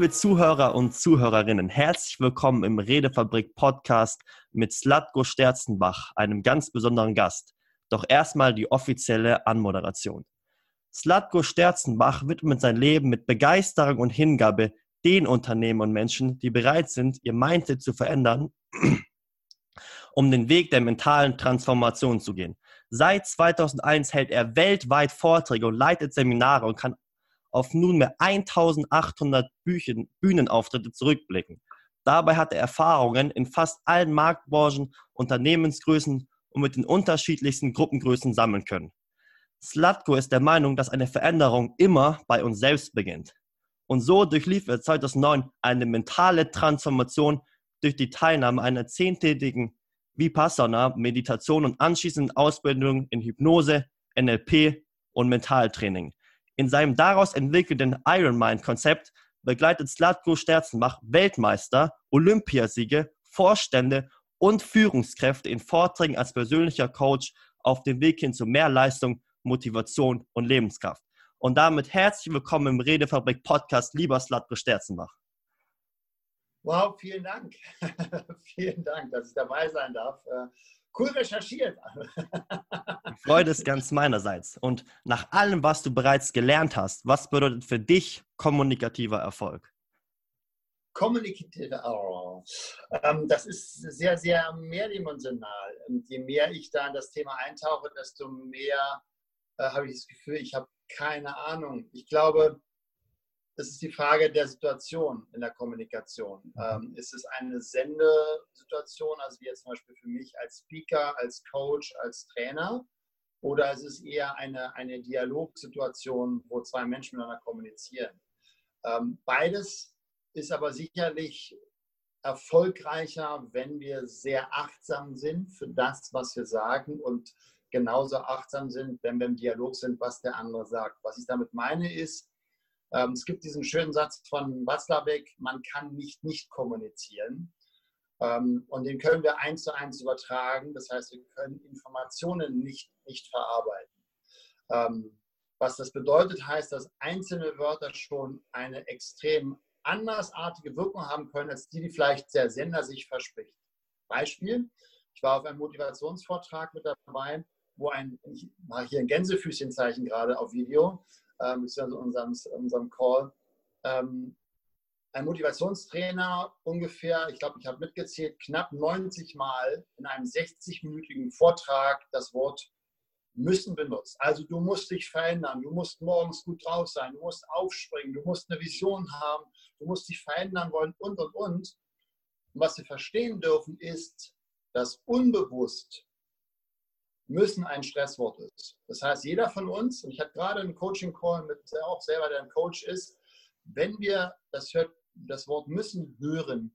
Liebe Zuhörer und Zuhörerinnen, herzlich willkommen im Redefabrik Podcast mit Slatko Sterzenbach, einem ganz besonderen Gast. Doch erstmal die offizielle Anmoderation. Slatko Sterzenbach widmet sein Leben mit Begeisterung und Hingabe den Unternehmen und Menschen, die bereit sind, ihr Mindset zu verändern, um den Weg der mentalen Transformation zu gehen. Seit 2001 hält er weltweit Vorträge und leitet Seminare und kann auf nunmehr 1800 Büchen, Bühnenauftritte zurückblicken. Dabei hat er Erfahrungen in fast allen Marktbranchen, Unternehmensgrößen und mit den unterschiedlichsten Gruppengrößen sammeln können. Slatko ist der Meinung, dass eine Veränderung immer bei uns selbst beginnt. Und so durchlief er 2009 eine mentale Transformation durch die Teilnahme einer zehntägigen Vipassana, Meditation und anschließenden Ausbildung in Hypnose, NLP und Mentaltraining. In seinem daraus entwickelten Ironmind-Konzept begleitet Slatko Sterzenbach Weltmeister, Olympiasiege, Vorstände und Führungskräfte in Vorträgen als persönlicher Coach auf dem Weg hin zu mehr Leistung, Motivation und Lebenskraft. Und damit herzlich willkommen im Redefabrik Podcast, lieber Slatko Sterzenbach. Wow, vielen Dank. vielen Dank, dass ich dabei sein darf. Cool recherchiert. Die Freude ist ganz meinerseits. Und nach allem, was du bereits gelernt hast, was bedeutet für dich kommunikativer Erfolg? Kommunikative, oh, ähm, das ist sehr, sehr mehrdimensional. Und je mehr ich da in das Thema eintauche, desto mehr äh, habe ich das Gefühl, ich habe keine Ahnung. Ich glaube, das ist die Frage der Situation in der Kommunikation. Mhm. Ähm, ist es eine Sendesituation, also wie jetzt zum Beispiel für mich als Speaker, als Coach, als Trainer? Oder ist es eher eine, eine Dialogsituation, wo zwei Menschen miteinander kommunizieren? Ähm, beides ist aber sicherlich erfolgreicher, wenn wir sehr achtsam sind für das, was wir sagen und genauso achtsam sind, wenn wir im Dialog sind, was der andere sagt. Was ich damit meine ist, ähm, es gibt diesen schönen Satz von Watzlawick, man kann nicht nicht kommunizieren. Ähm, und den können wir eins zu eins übertragen. Das heißt, wir können Informationen nicht, nicht verarbeiten. Ähm, was das bedeutet, heißt, dass einzelne Wörter schon eine extrem andersartige Wirkung haben können, als die, die vielleicht der Sender sich verspricht. Beispiel, ich war auf einem Motivationsvortrag mit dabei, wo ein, ich mache hier ein Gänsefüßchenzeichen gerade auf Video, ähm, beziehungsweise unserem, unserem Call. Ähm, ein Motivationstrainer ungefähr, ich glaube, ich habe mitgezählt, knapp 90 Mal in einem 60-minütigen Vortrag das Wort müssen benutzt. Also du musst dich verändern, du musst morgens gut drauf sein, du musst aufspringen, du musst eine Vision haben, du musst dich verändern wollen und, und, und. Und was wir verstehen dürfen, ist, dass unbewusst müssen ein Stresswort ist. Das heißt, jeder von uns, und ich hatte gerade einen Coaching-Call mit auch selber, der ein Coach ist, wenn wir das, hört, das Wort müssen hören,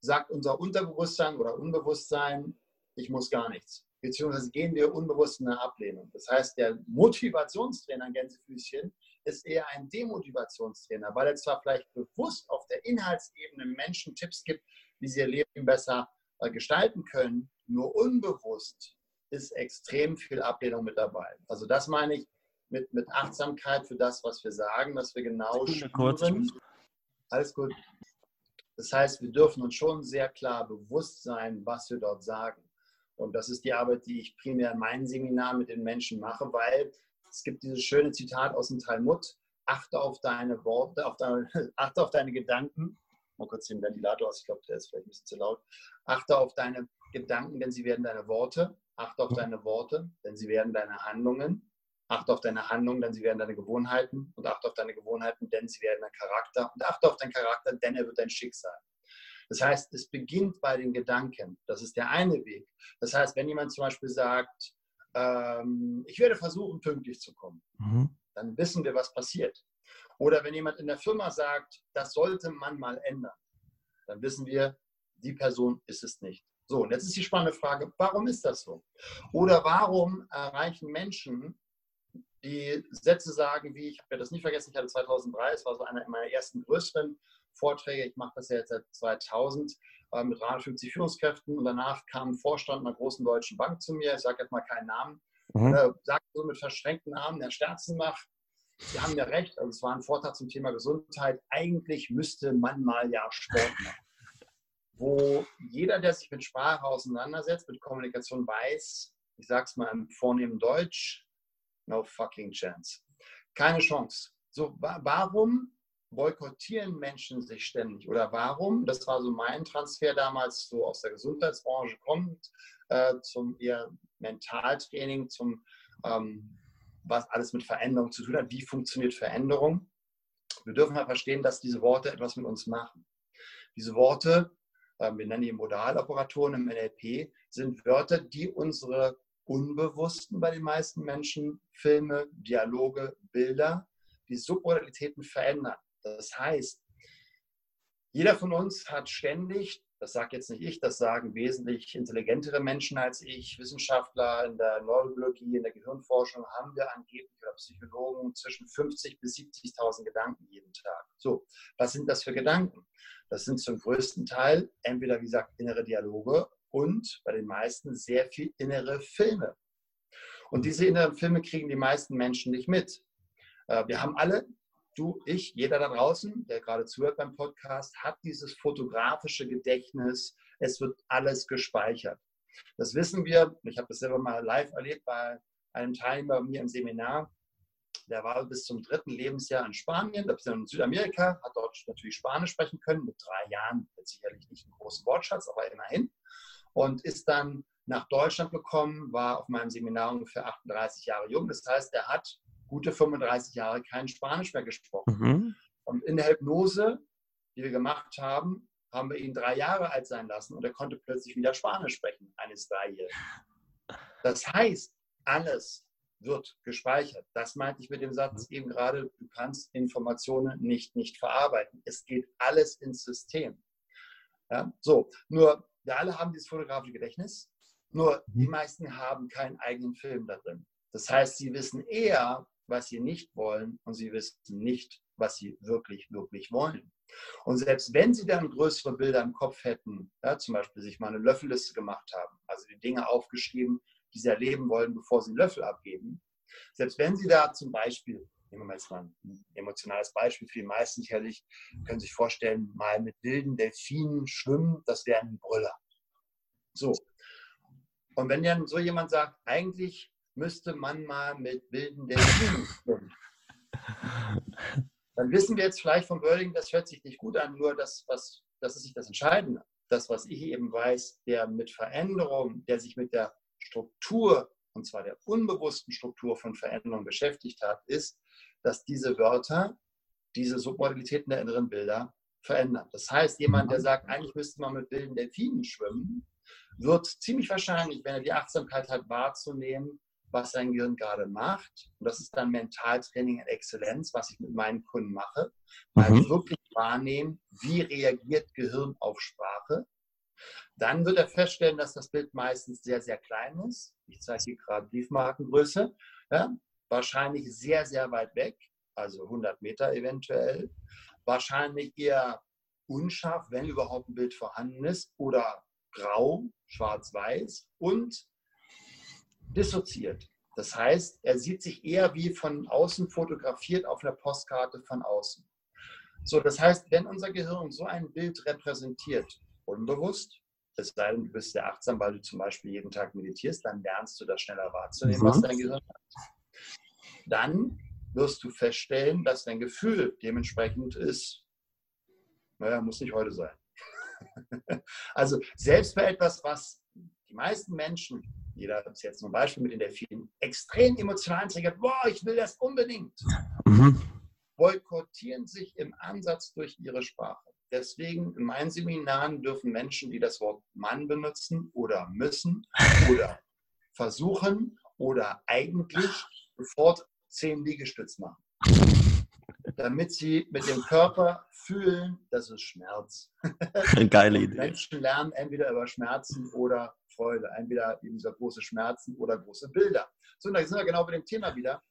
sagt unser Unterbewusstsein oder Unbewusstsein, ich muss gar nichts. Beziehungsweise gehen wir unbewusst in eine Ablehnung. Das heißt, der Motivationstrainer Gänsefüßchen ist eher ein Demotivationstrainer, weil er zwar vielleicht bewusst auf der Inhaltsebene Menschen Tipps gibt, wie sie ihr Leben besser äh, gestalten können, nur unbewusst ist extrem viel Ablehnung mit dabei. Also das meine ich mit, mit Achtsamkeit für das, was wir sagen, dass wir genau spüren. Alles gut. Das heißt, wir dürfen uns schon sehr klar bewusst sein, was wir dort sagen. Und das ist die Arbeit, die ich primär in meinen Seminaren mit den Menschen mache, weil es gibt dieses schöne Zitat aus dem Talmud, achte auf deine Worte, auf deine, achte auf deine Gedanken. Mal kurz den Ventilator aus, ich glaube, der ist vielleicht ein bisschen zu laut. Achte auf deine Gedanken, denn sie werden deine Worte. Achte auf deine Worte, denn sie werden deine Handlungen. Achte auf deine Handlungen, denn sie werden deine Gewohnheiten. Und achte auf deine Gewohnheiten, denn sie werden dein Charakter. Und achte auf deinen Charakter, denn er wird dein Schicksal. Das heißt, es beginnt bei den Gedanken. Das ist der eine Weg. Das heißt, wenn jemand zum Beispiel sagt, ähm, ich werde versuchen, pünktlich zu kommen, mhm. dann wissen wir, was passiert. Oder wenn jemand in der Firma sagt, das sollte man mal ändern, dann wissen wir, die Person ist es nicht. So, und jetzt ist die spannende Frage, warum ist das so? Oder warum erreichen Menschen, die Sätze sagen, wie, ich habe ja das nicht vergessen, ich hatte 2003, es war so einer meiner ersten größeren Vorträge, ich mache das ja jetzt seit 2000 äh, mit 350 Führungskräften und danach kam ein Vorstand einer großen deutschen Bank zu mir, ich sage jetzt mal keinen Namen, mhm. äh, sagt so mit verschränkten Armen, Herr Sterzenbach, Sie haben ja recht, also es war ein Vortrag zum Thema Gesundheit. Eigentlich müsste man mal ja Sport machen. Wo jeder, der sich mit Sprache auseinandersetzt, mit Kommunikation weiß, ich sage es mal im vornehmen Deutsch, no fucking chance. Keine Chance. So, warum boykottieren Menschen sich ständig? Oder warum, das war so mein Transfer damals, so aus der Gesundheitsbranche kommt, äh, zum eher Mentaltraining, zum ähm, was alles mit Veränderung zu tun hat. Wie funktioniert Veränderung? Wir dürfen halt verstehen, dass diese Worte etwas mit uns machen. Diese Worte, wir nennen die Modaloperatoren im NLP, sind Wörter, die unsere Unbewussten bei den meisten Menschen, Filme, Dialoge, Bilder, die Submodalitäten verändern. Das heißt, jeder von uns hat ständig, das sage jetzt nicht ich, das sagen wesentlich intelligentere Menschen als ich, Wissenschaftler in der Neurobiologie, in der Gehirnforschung, haben wir angeblich oder Psychologen zwischen 50.000 bis 70.000 Gedanken jeden Tag. So, was sind das für Gedanken? Das sind zum größten Teil entweder, wie gesagt, innere Dialoge und bei den meisten sehr viel innere Filme. Und diese inneren Filme kriegen die meisten Menschen nicht mit. Äh, wir haben alle du, ich, jeder da draußen, der gerade zuhört beim Podcast, hat dieses fotografische Gedächtnis. Es wird alles gespeichert. Das wissen wir. Ich habe das selber mal live erlebt bei einem Teilnehmer bei mir im Seminar. Der war bis zum dritten Lebensjahr in Spanien, da in Südamerika, hat dort natürlich Spanisch sprechen können. Mit drei Jahren jetzt sicherlich nicht einen großen Wortschatz, aber immerhin. Und ist dann nach Deutschland gekommen, war auf meinem Seminar ungefähr 38 Jahre jung. Das heißt, er hat gute 35 Jahre kein Spanisch mehr gesprochen. Mhm. Und in der Hypnose, die wir gemacht haben, haben wir ihn drei Jahre alt sein lassen und er konnte plötzlich wieder Spanisch sprechen, eines Dreijährigen. Das heißt, alles wird gespeichert. Das meinte ich mit dem Satz eben gerade, du kannst Informationen nicht nicht verarbeiten. Es geht alles ins System. Ja, so, nur wir alle haben dieses fotografische Gedächtnis, nur die mhm. meisten haben keinen eigenen Film da drin. Das heißt, sie wissen eher, was sie nicht wollen und sie wissen nicht, was sie wirklich, wirklich wollen. Und selbst wenn sie dann größere Bilder im Kopf hätten, ja, zum Beispiel sich mal eine Löffelliste gemacht haben, also die Dinge aufgeschrieben, die sie erleben wollen, bevor sie einen Löffel abgeben, selbst wenn sie da zum Beispiel, nehmen wir jetzt mal ein emotionales Beispiel für die meisten sicherlich, können sich vorstellen, mal mit wilden Delfinen schwimmen, das wäre ein Brüller. So. Und wenn dann so jemand sagt, eigentlich müsste man mal mit wilden Delfinen schwimmen. Dann wissen wir jetzt vielleicht vom Wording, das hört sich nicht gut an, nur das, was, das ist nicht das Entscheidende. Das, was ich eben weiß, der mit Veränderung, der sich mit der Struktur, und zwar der unbewussten Struktur von Veränderung beschäftigt hat, ist, dass diese Wörter, diese Submodalitäten der inneren Bilder verändern. Das heißt, jemand, der sagt, eigentlich müsste man mit wilden Delfinen schwimmen, wird ziemlich wahrscheinlich, wenn er die Achtsamkeit hat, wahrzunehmen, was sein Gehirn gerade macht. Und das ist dann Mentaltraining in Exzellenz, was ich mit meinen Kunden mache. Mal mhm. wirklich wahrnehmen, wie reagiert Gehirn auf Sprache. Dann wird er feststellen, dass das Bild meistens sehr, sehr klein ist. Ich zeige hier gerade Briefmarkengröße. Ja, wahrscheinlich sehr, sehr weit weg, also 100 Meter eventuell. Wahrscheinlich eher unscharf, wenn überhaupt ein Bild vorhanden ist, oder grau, schwarz-weiß und dissoziiert. Das heißt, er sieht sich eher wie von außen fotografiert auf einer Postkarte von außen. So, das heißt, wenn unser Gehirn so ein Bild repräsentiert, unbewusst, es sei denn, du bist sehr achtsam, weil du zum Beispiel jeden Tag meditierst, dann lernst du das schneller wahrzunehmen, mhm. was dein Gehirn hat. Dann wirst du feststellen, dass dein Gefühl dementsprechend ist, naja, muss nicht heute sein. also selbst bei etwas, was die meisten Menschen jeder ist jetzt zum Beispiel mit den Delfinen, extrem emotional triggert, boah, ich will das unbedingt, mhm. boykottieren sich im Ansatz durch ihre Sprache. Deswegen in meinen Seminaren dürfen Menschen, die das Wort Mann benutzen oder müssen oder versuchen oder eigentlich sofort zehn Liegestütz machen. Damit sie mit dem Körper fühlen, das ist Schmerz. Geile Idee. Menschen lernen entweder über Schmerzen oder Freude. Entweder eben so große Schmerzen oder große Bilder. So, und da sind wir genau bei dem Thema wieder.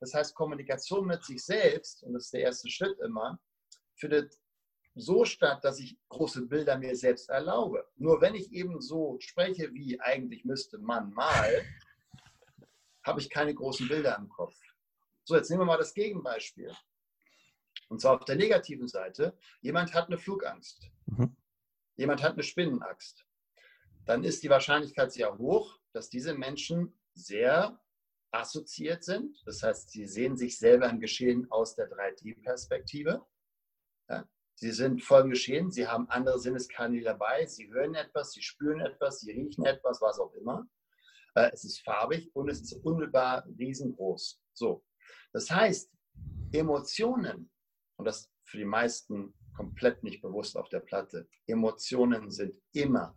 Das heißt, Kommunikation mit sich selbst, und das ist der erste Schritt immer, findet so statt, dass ich große Bilder mir selbst erlaube. Nur wenn ich eben so spreche, wie eigentlich müsste man mal, habe ich keine großen Bilder im Kopf. So, jetzt nehmen wir mal das Gegenbeispiel. Und zwar auf der negativen Seite. Jemand hat eine Flugangst. Mhm. Jemand hat eine Spinnenangst. Dann ist die Wahrscheinlichkeit sehr hoch, dass diese Menschen sehr assoziiert sind. Das heißt, sie sehen sich selber im Geschehen aus der 3D-Perspektive. Ja, sie sind voll im Geschehen, sie haben andere Sinneskanäle dabei, sie hören etwas, sie spüren etwas, sie riechen etwas, was auch immer. Äh, es ist farbig und es ist unmittelbar riesengroß. So. Das heißt, Emotionen, und das für die meisten komplett nicht bewusst auf der Platte, Emotionen sind immer,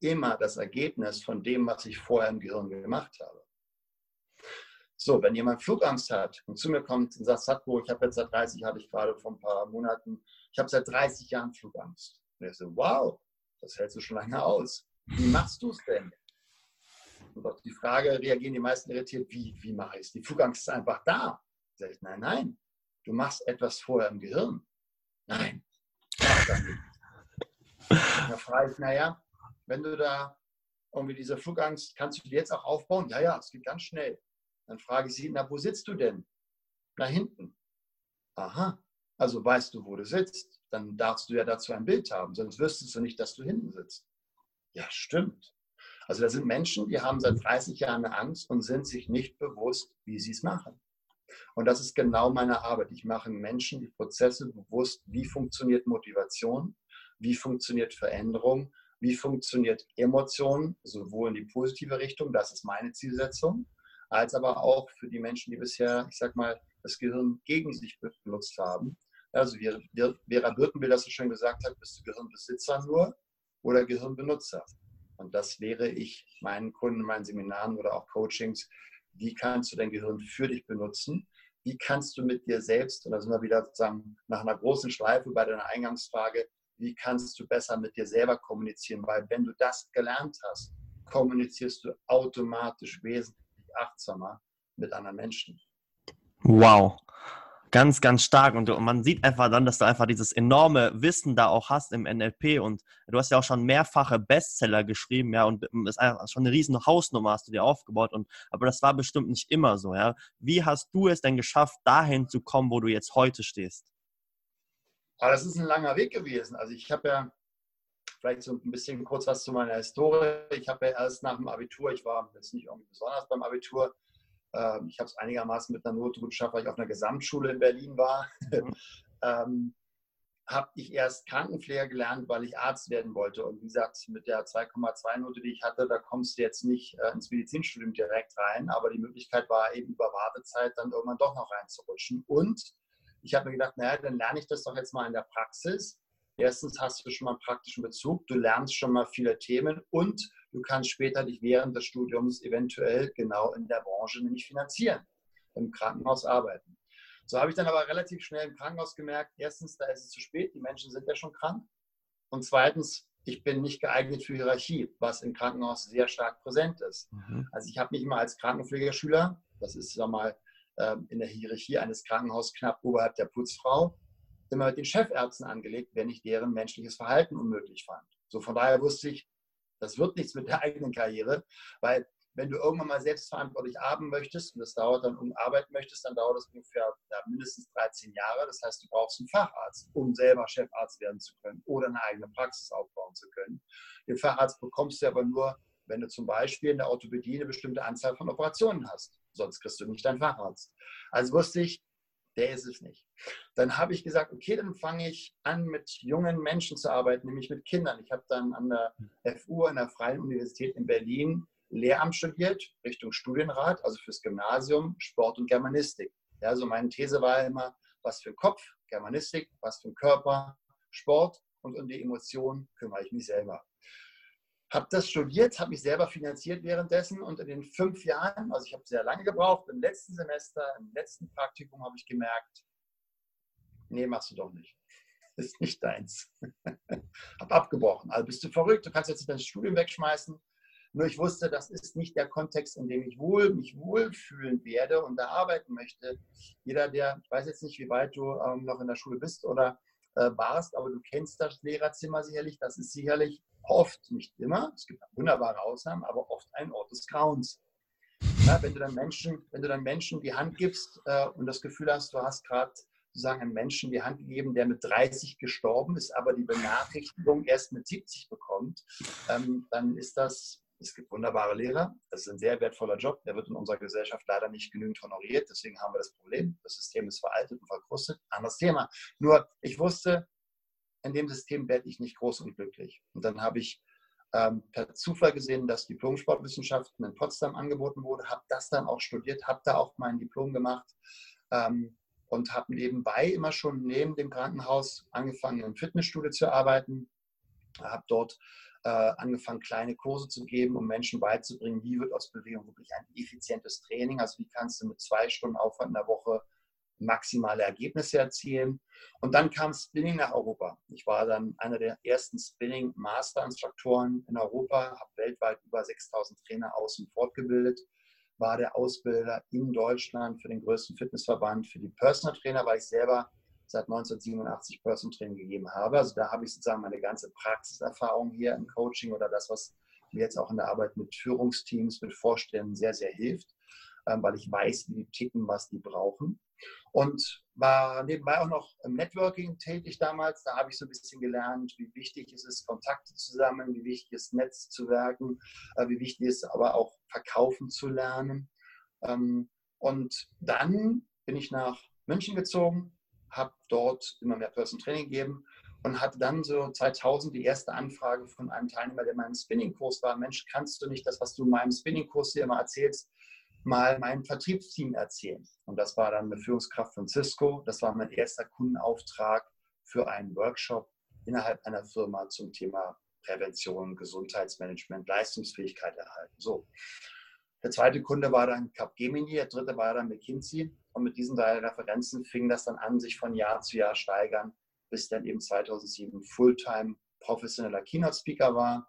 immer das Ergebnis von dem, was ich vorher im Gehirn gemacht habe. So, wenn jemand Flugangst hat und zu mir kommt und sagt, Satko, ich habe jetzt seit 30, hatte ich gerade vor ein paar Monaten, ich habe seit 30 Jahren Flugangst. Und er so, wow, das hältst du schon lange aus. Wie machst du es denn? Und auf die Frage reagieren die meisten irritiert, wie, wie mache ich es? Die Flugangst ist einfach da. Sag ich, nein, nein, du machst etwas vorher im Gehirn. Nein, mach das nicht. Da frage ich, naja, wenn du da irgendwie diese Flugangst, kannst du die jetzt auch aufbauen? Ja, ja, es geht ganz schnell. Dann frage ich sie, na, wo sitzt du denn? Na, hinten. Aha, also weißt du, wo du sitzt. Dann darfst du ja dazu ein Bild haben, sonst wüsstest du nicht, dass du hinten sitzt. Ja, stimmt. Also da sind Menschen, die haben seit 30 Jahren eine Angst und sind sich nicht bewusst, wie sie es machen. Und das ist genau meine Arbeit. Ich mache Menschen die Prozesse bewusst, wie funktioniert Motivation, wie funktioniert Veränderung, wie funktioniert Emotion, sowohl in die positive Richtung, das ist meine Zielsetzung, als aber auch für die Menschen, die bisher, ich sag mal, das Gehirn gegen sich benutzt haben. Also Vera Birkenbild das so schön gesagt hat, bist du Gehirnbesitzer nur oder Gehirnbenutzer? Und das wäre ich meinen Kunden, meinen Seminaren oder auch Coachings. Wie kannst du dein Gehirn für dich benutzen? Wie kannst du mit dir selbst, und da sind wir wieder sozusagen nach einer großen Schleife bei deiner Eingangsfrage, wie kannst du besser mit dir selber kommunizieren? Weil wenn du das gelernt hast, kommunizierst du automatisch wesentlich achtsamer mit anderen Menschen. Wow. Ganz, ganz stark. Und, man sieht einfach dann, dass du einfach dieses enorme Wissen da auch hast im NLP. Und du hast ja auch schon mehrfache Bestseller geschrieben, ja, und ist schon eine riesen Hausnummer hast du dir aufgebaut. Und, aber das war bestimmt nicht immer so, ja. Wie hast du es denn geschafft, dahin zu kommen, wo du jetzt heute stehst? Aber das ist ein langer Weg gewesen. Also ich habe ja vielleicht so ein bisschen kurz was zu meiner Historie. Ich habe ja erst nach dem Abitur, ich war jetzt nicht irgendwie besonders beim Abitur, ähm, ich habe es einigermaßen mit einer Note gut geschafft, weil ich auf einer Gesamtschule in Berlin war. Mhm. ähm, habe ich erst Krankenpfleger gelernt, weil ich Arzt werden wollte. Und wie gesagt, mit der 2,2 Note, die ich hatte, da kommst du jetzt nicht äh, ins Medizinstudium direkt rein. Aber die Möglichkeit war eben über Wartezeit dann irgendwann doch noch reinzurutschen. Und ich habe mir gedacht, naja, dann lerne ich das doch jetzt mal in der Praxis. Erstens hast du schon mal einen praktischen Bezug, du lernst schon mal viele Themen und du kannst später dich während des Studiums eventuell genau in der Branche nämlich finanzieren, im Krankenhaus arbeiten. So habe ich dann aber relativ schnell im Krankenhaus gemerkt, erstens, da ist es zu spät, die Menschen sind ja schon krank. Und zweitens, ich bin nicht geeignet für Hierarchie, was im Krankenhaus sehr stark präsent ist. Mhm. Also ich habe mich immer als Krankenpflegerschüler, das ist sag mal in der Hierarchie eines Krankenhauses knapp oberhalb der Putzfrau, immer mit den Chefärzten angelegt, wenn ich deren menschliches Verhalten unmöglich fand. So von daher wusste ich, das wird nichts mit der eigenen Karriere, weil wenn du irgendwann mal selbstverantwortlich arbeiten möchtest und das dauert dann um arbeiten möchtest, dann dauert das ungefähr ja, mindestens 13 Jahre. Das heißt, du brauchst einen Facharzt, um selber Chefarzt werden zu können oder eine eigene Praxis aufbauen zu können. Den Facharzt bekommst du aber nur, wenn du zum Beispiel in der Orthopädie eine bestimmte Anzahl von Operationen hast. Sonst kriegst du nicht deinen Facharzt. Also wusste ich, der ist es nicht. Dann habe ich gesagt, okay, dann fange ich an, mit jungen Menschen zu arbeiten, nämlich mit Kindern. Ich habe dann an der FU, an der Freien Universität in Berlin, Lehramt studiert, Richtung Studienrat, also fürs Gymnasium, Sport und Germanistik. Ja, also meine These war immer, was für Kopf, Germanistik, was für Körper, Sport und um die Emotionen kümmere ich mich selber habe das studiert, habe mich selber finanziert währenddessen und in den fünf Jahren, also ich habe sehr lange gebraucht, im letzten Semester, im letzten Praktikum habe ich gemerkt, nee, machst du doch nicht. Ist nicht deins. habe abgebrochen. Also bist du verrückt, du kannst jetzt dein Studium wegschmeißen. Nur ich wusste, das ist nicht der Kontext, in dem ich wohl, mich wohlfühlen werde und da arbeiten möchte. Jeder, der, ich weiß jetzt nicht, wie weit du ähm, noch in der Schule bist oder äh, warst, aber du kennst das Lehrerzimmer sicherlich. Das ist sicherlich oft, nicht immer, es gibt wunderbare Ausnahmen, aber oft ein Ort des Grauens. Ja, wenn, du dann Menschen, wenn du dann Menschen die Hand gibst äh, und das Gefühl hast, du hast gerade sozusagen einen Menschen die Hand gegeben, der mit 30 gestorben ist, aber die Benachrichtigung erst mit 70 bekommt, ähm, dann ist das, es gibt wunderbare Lehrer, das ist ein sehr wertvoller Job, der wird in unserer Gesellschaft leider nicht genügend honoriert, deswegen haben wir das Problem, das System ist veraltet und verkrustet, anderes Thema. Nur, ich wusste, in dem System werde ich nicht groß und glücklich. Und dann habe ich ähm, per Zufall gesehen, dass Diplom-Sportwissenschaften in Potsdam angeboten wurde, habe das dann auch studiert, habe da auch mein Diplom gemacht ähm, und habe nebenbei immer schon neben dem Krankenhaus angefangen, im Fitnessstudio zu arbeiten, habe dort angefangen, kleine Kurse zu geben, um Menschen beizubringen, wie wird aus Bewegung wirklich ein effizientes Training, also wie kannst du mit zwei Stunden Aufwand in der Woche maximale Ergebnisse erzielen. Und dann kam Spinning nach Europa. Ich war dann einer der ersten Spinning Master Instruktoren in Europa, habe weltweit über 6000 Trainer aus und fortgebildet, war der Ausbilder in Deutschland für den größten Fitnessverband für die Personal Trainer, weil ich selber seit 1987 Personal Training gegeben habe. Also da habe ich sozusagen meine ganze Praxiserfahrung hier im Coaching oder das, was mir jetzt auch in der Arbeit mit Führungsteams, mit Vorständen sehr, sehr hilft, ähm, weil ich weiß, wie die ticken, was die brauchen und war nebenbei auch noch im Networking tätig damals. Da habe ich so ein bisschen gelernt, wie wichtig es ist, Kontakte zu sammeln, wie wichtig es ist, Netz zu werken, äh, wie wichtig es ist, aber auch verkaufen zu lernen. Ähm, und dann bin ich nach München gezogen, habe dort immer mehr Person Training gegeben und hatte dann so 2000 die erste Anfrage von einem Teilnehmer, der in meinem Spinning-Kurs war. Mensch, kannst du nicht das, was du in meinem Spinning-Kurs hier immer erzählst, mal meinem Vertriebsteam erzählen. Und das war dann eine Führungskraft von Cisco. Das war mein erster Kundenauftrag für einen Workshop innerhalb einer Firma zum Thema Prävention, Gesundheitsmanagement, Leistungsfähigkeit erhalten. So. Der zweite Kunde war dann Capgemini, der dritte war dann McKinsey. Und mit diesen drei Referenzen fing das dann an, sich von Jahr zu Jahr steigern, bis dann eben 2007 Fulltime professioneller Keynote-Speaker war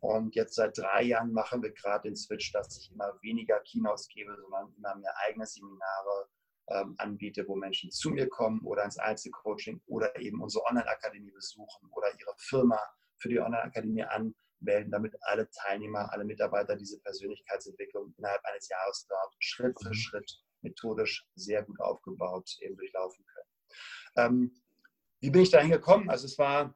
und jetzt seit drei Jahren machen wir gerade den Switch, dass ich immer weniger Keynotes gebe, sondern immer mehr eigene Seminare ähm, anbiete, wo Menschen zu mir kommen oder ins Einzelcoaching oder eben unsere Online-Akademie besuchen oder ihre Firma für die Online-Akademie anmelden, damit alle Teilnehmer, alle Mitarbeiter diese Persönlichkeitsentwicklung innerhalb eines Jahres dort Schritt für mhm. Schritt methodisch sehr gut aufgebaut eben durchlaufen können. Ähm, wie bin ich dahin gekommen? Also es war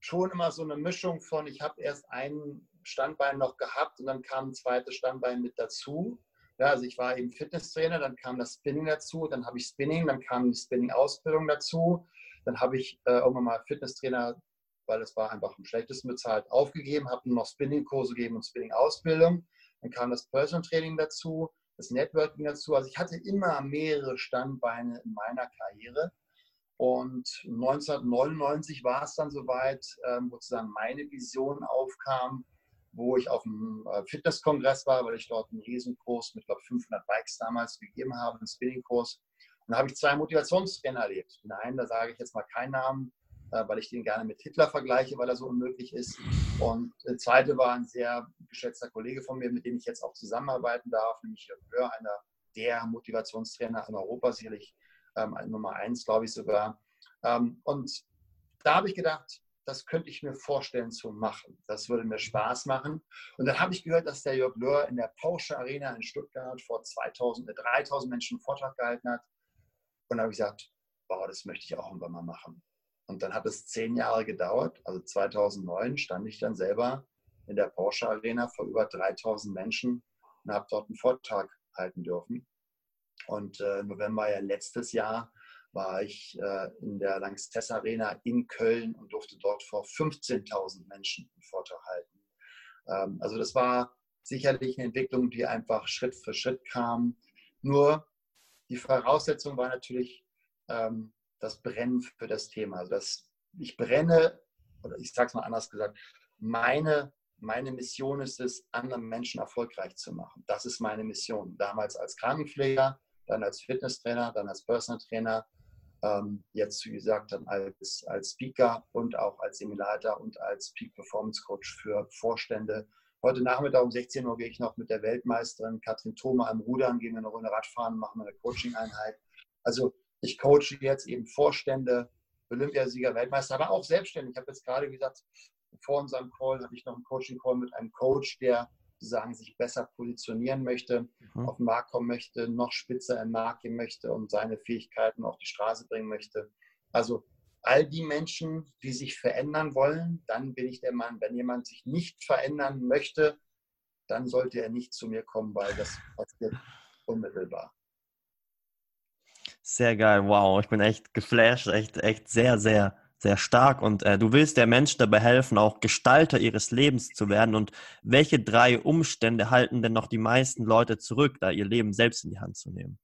schon immer so eine Mischung von, ich habe erst ein Standbein noch gehabt und dann kam ein zweites Standbein mit dazu. Ja, also ich war eben Fitnesstrainer, dann kam das Spinning dazu, dann habe ich Spinning, dann kam die Spinning-Ausbildung dazu, dann habe ich äh, irgendwann mal Fitnesstrainer, weil das war einfach am schlechtesten bezahlt, aufgegeben, habe nur noch Spinning-Kurse gegeben und Spinning-Ausbildung. Dann kam das Personal Training dazu, das Networking dazu. Also ich hatte immer mehrere Standbeine in meiner Karriere und 1999 war es dann soweit, ähm, wo sozusagen meine Vision aufkam, wo ich auf dem äh, Fitnesskongress war, weil ich dort einen Riesenkurs mit, glaube 500 Bikes damals gegeben habe, einen Spinningkurs. Und da habe ich zwei Motivationstrainer erlebt. Den einen, da sage ich jetzt mal keinen Namen, weil ich den gerne mit Hitler vergleiche, weil er so unmöglich ist. Und der zweite war ein sehr geschätzter Kollege von mir, mit dem ich jetzt auch zusammenarbeiten darf, nämlich Jörg Böhr, einer der Motivationstrainer in Europa, sicherlich ähm, Nummer eins, glaube ich sogar. Ähm, und da habe ich gedacht, das könnte ich mir vorstellen zu machen. Das würde mir Spaß machen. Und dann habe ich gehört, dass der Jörg Löhr in der Porsche Arena in Stuttgart vor 2000, 3000 Menschen einen Vortrag gehalten hat. Und da habe ich gesagt, wow, das möchte ich auch irgendwann mal machen. Und dann hat es zehn Jahre gedauert. Also 2009 stand ich dann selber in der Porsche Arena vor über 3000 Menschen und habe dort einen Vortrag halten dürfen. Und äh, November ja letztes Jahr war ich äh, in der Lanxess Arena in Köln und durfte dort vor 15.000 Menschen einen Vortrag halten. Ähm, also das war sicherlich eine Entwicklung, die einfach Schritt für Schritt kam. Nur die Voraussetzung war natürlich ähm, das Brennen für das Thema. Also das, ich brenne, oder ich sage es mal anders gesagt, meine, meine Mission ist es, andere Menschen erfolgreich zu machen. Das ist meine Mission. Damals als Krankenpfleger, dann als Fitnesstrainer, dann als Personal Trainer, ähm, jetzt wie gesagt dann als, als Speaker und auch als Simulator und als Peak Performance Coach für Vorstände. Heute Nachmittag um 16 Uhr gehe ich noch mit der Weltmeisterin Katrin Thoma am Rudern, gehen wir eine Runde Radfahren, machen eine Coaching-Einheit. Also ich coache jetzt eben Vorstände, Olympiasieger, Weltmeister, aber auch selbstständig. Ich habe jetzt gerade gesagt, vor unserem Call hatte ich noch einen Coaching-Call mit einem Coach, der sozusagen sich besser positionieren möchte, mhm. auf den Markt kommen möchte, noch spitzer im Markt gehen möchte und seine Fähigkeiten auf die Straße bringen möchte. Also all die Menschen, die sich verändern wollen, dann bin ich der Mann. Wenn jemand sich nicht verändern möchte, dann sollte er nicht zu mir kommen, weil das passiert unmittelbar. Sehr geil, wow, ich bin echt geflasht, echt, echt sehr, sehr, sehr stark. Und äh, du willst der Menschen dabei helfen, auch Gestalter ihres Lebens zu werden. Und welche drei Umstände halten denn noch die meisten Leute zurück, da ihr Leben selbst in die Hand zu nehmen?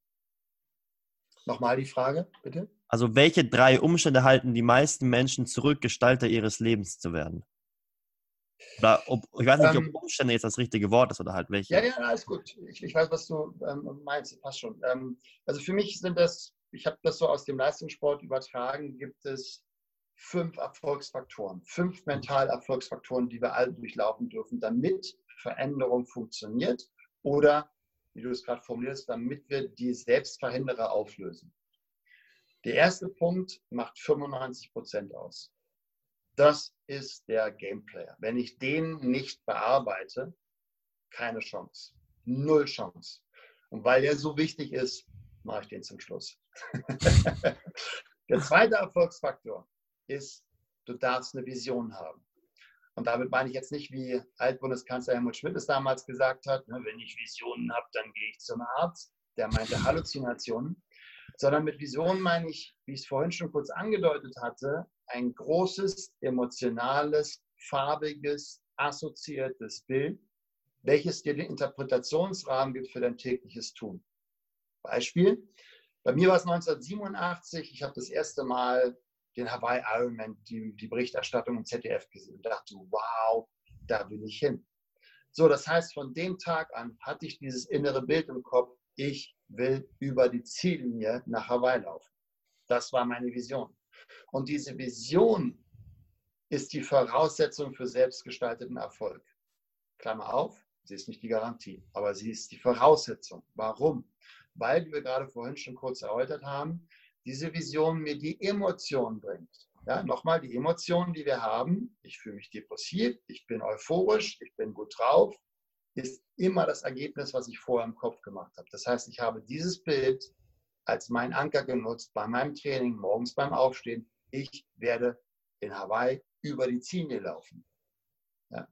Nochmal die Frage, bitte. Also welche drei Umstände halten die meisten Menschen zurück, Gestalter ihres Lebens zu werden? Oder ob, ich weiß nicht, ähm, ob Umstände jetzt das richtige Wort ist oder halt welche. Ja, ja, alles gut. Ich, ich weiß, was du ähm, meinst. Passt schon. Ähm, also für mich sind das, ich habe das so aus dem Leistungssport übertragen, gibt es fünf Erfolgsfaktoren, fünf mentale Erfolgsfaktoren, die wir alle durchlaufen dürfen, damit Veränderung funktioniert oder, wie du es gerade formulierst, damit wir die Selbstverhinderer auflösen. Der erste Punkt macht 95 Prozent aus. Das ist der Gameplayer. Wenn ich den nicht bearbeite, keine Chance. Null Chance. Und weil er so wichtig ist, mache ich den zum Schluss. der zweite Erfolgsfaktor ist, du darfst eine Vision haben. Und damit meine ich jetzt nicht, wie Altbundeskanzler Helmut Schmidt es damals gesagt hat, ne, wenn ich Visionen habe, dann gehe ich zum Arzt. Der meinte Halluzinationen sondern mit Vision meine ich, wie ich es vorhin schon kurz angedeutet hatte, ein großes, emotionales, farbiges, assoziiertes Bild, welches dir den Interpretationsrahmen gibt für dein tägliches Tun. Beispiel, bei mir war es 1987, ich habe das erste Mal den Hawaii Ironman, die, die Berichterstattung im ZDF gesehen und dachte, wow, da will ich hin. So, das heißt, von dem Tag an hatte ich dieses innere Bild im Kopf, ich will über die Ziellinie nach Hawaii laufen. Das war meine Vision. Und diese Vision ist die Voraussetzung für selbstgestalteten Erfolg. Klammer auf, sie ist nicht die Garantie, aber sie ist die Voraussetzung. Warum? Weil, wie wir gerade vorhin schon kurz erläutert haben, diese Vision mir die Emotion bringt. Ja, nochmal, die Emotionen, die wir haben, ich fühle mich depressiv, ich bin euphorisch, ich bin gut drauf, ist immer das Ergebnis, was ich vorher im Kopf gemacht habe. Das heißt, ich habe dieses Bild als mein Anker genutzt bei meinem Training, morgens beim Aufstehen. Ich werde in Hawaii über die Ziele laufen. Ja.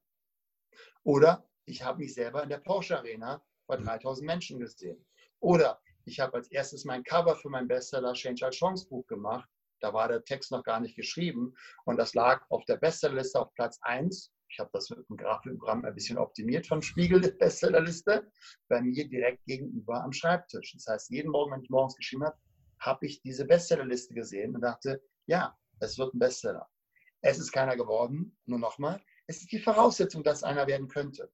Oder ich habe mich selber in der Porsche Arena bei 3000 Menschen gesehen. Oder ich habe als erstes mein Cover für mein Bestseller Change Our Chance Buch gemacht. Da war der Text noch gar nicht geschrieben und das lag auf der Bestsellerliste auf Platz 1 ich habe das mit dem Grafikprogramm ein bisschen optimiert vom Spiegel Bestsellerliste, bei mir direkt gegenüber am Schreibtisch. Das heißt, jeden Morgen, wenn ich morgens geschrieben habe, habe ich diese Bestsellerliste gesehen und dachte, ja, es wird ein Bestseller. Es ist keiner geworden, nur nochmal, es ist die Voraussetzung, dass einer werden könnte.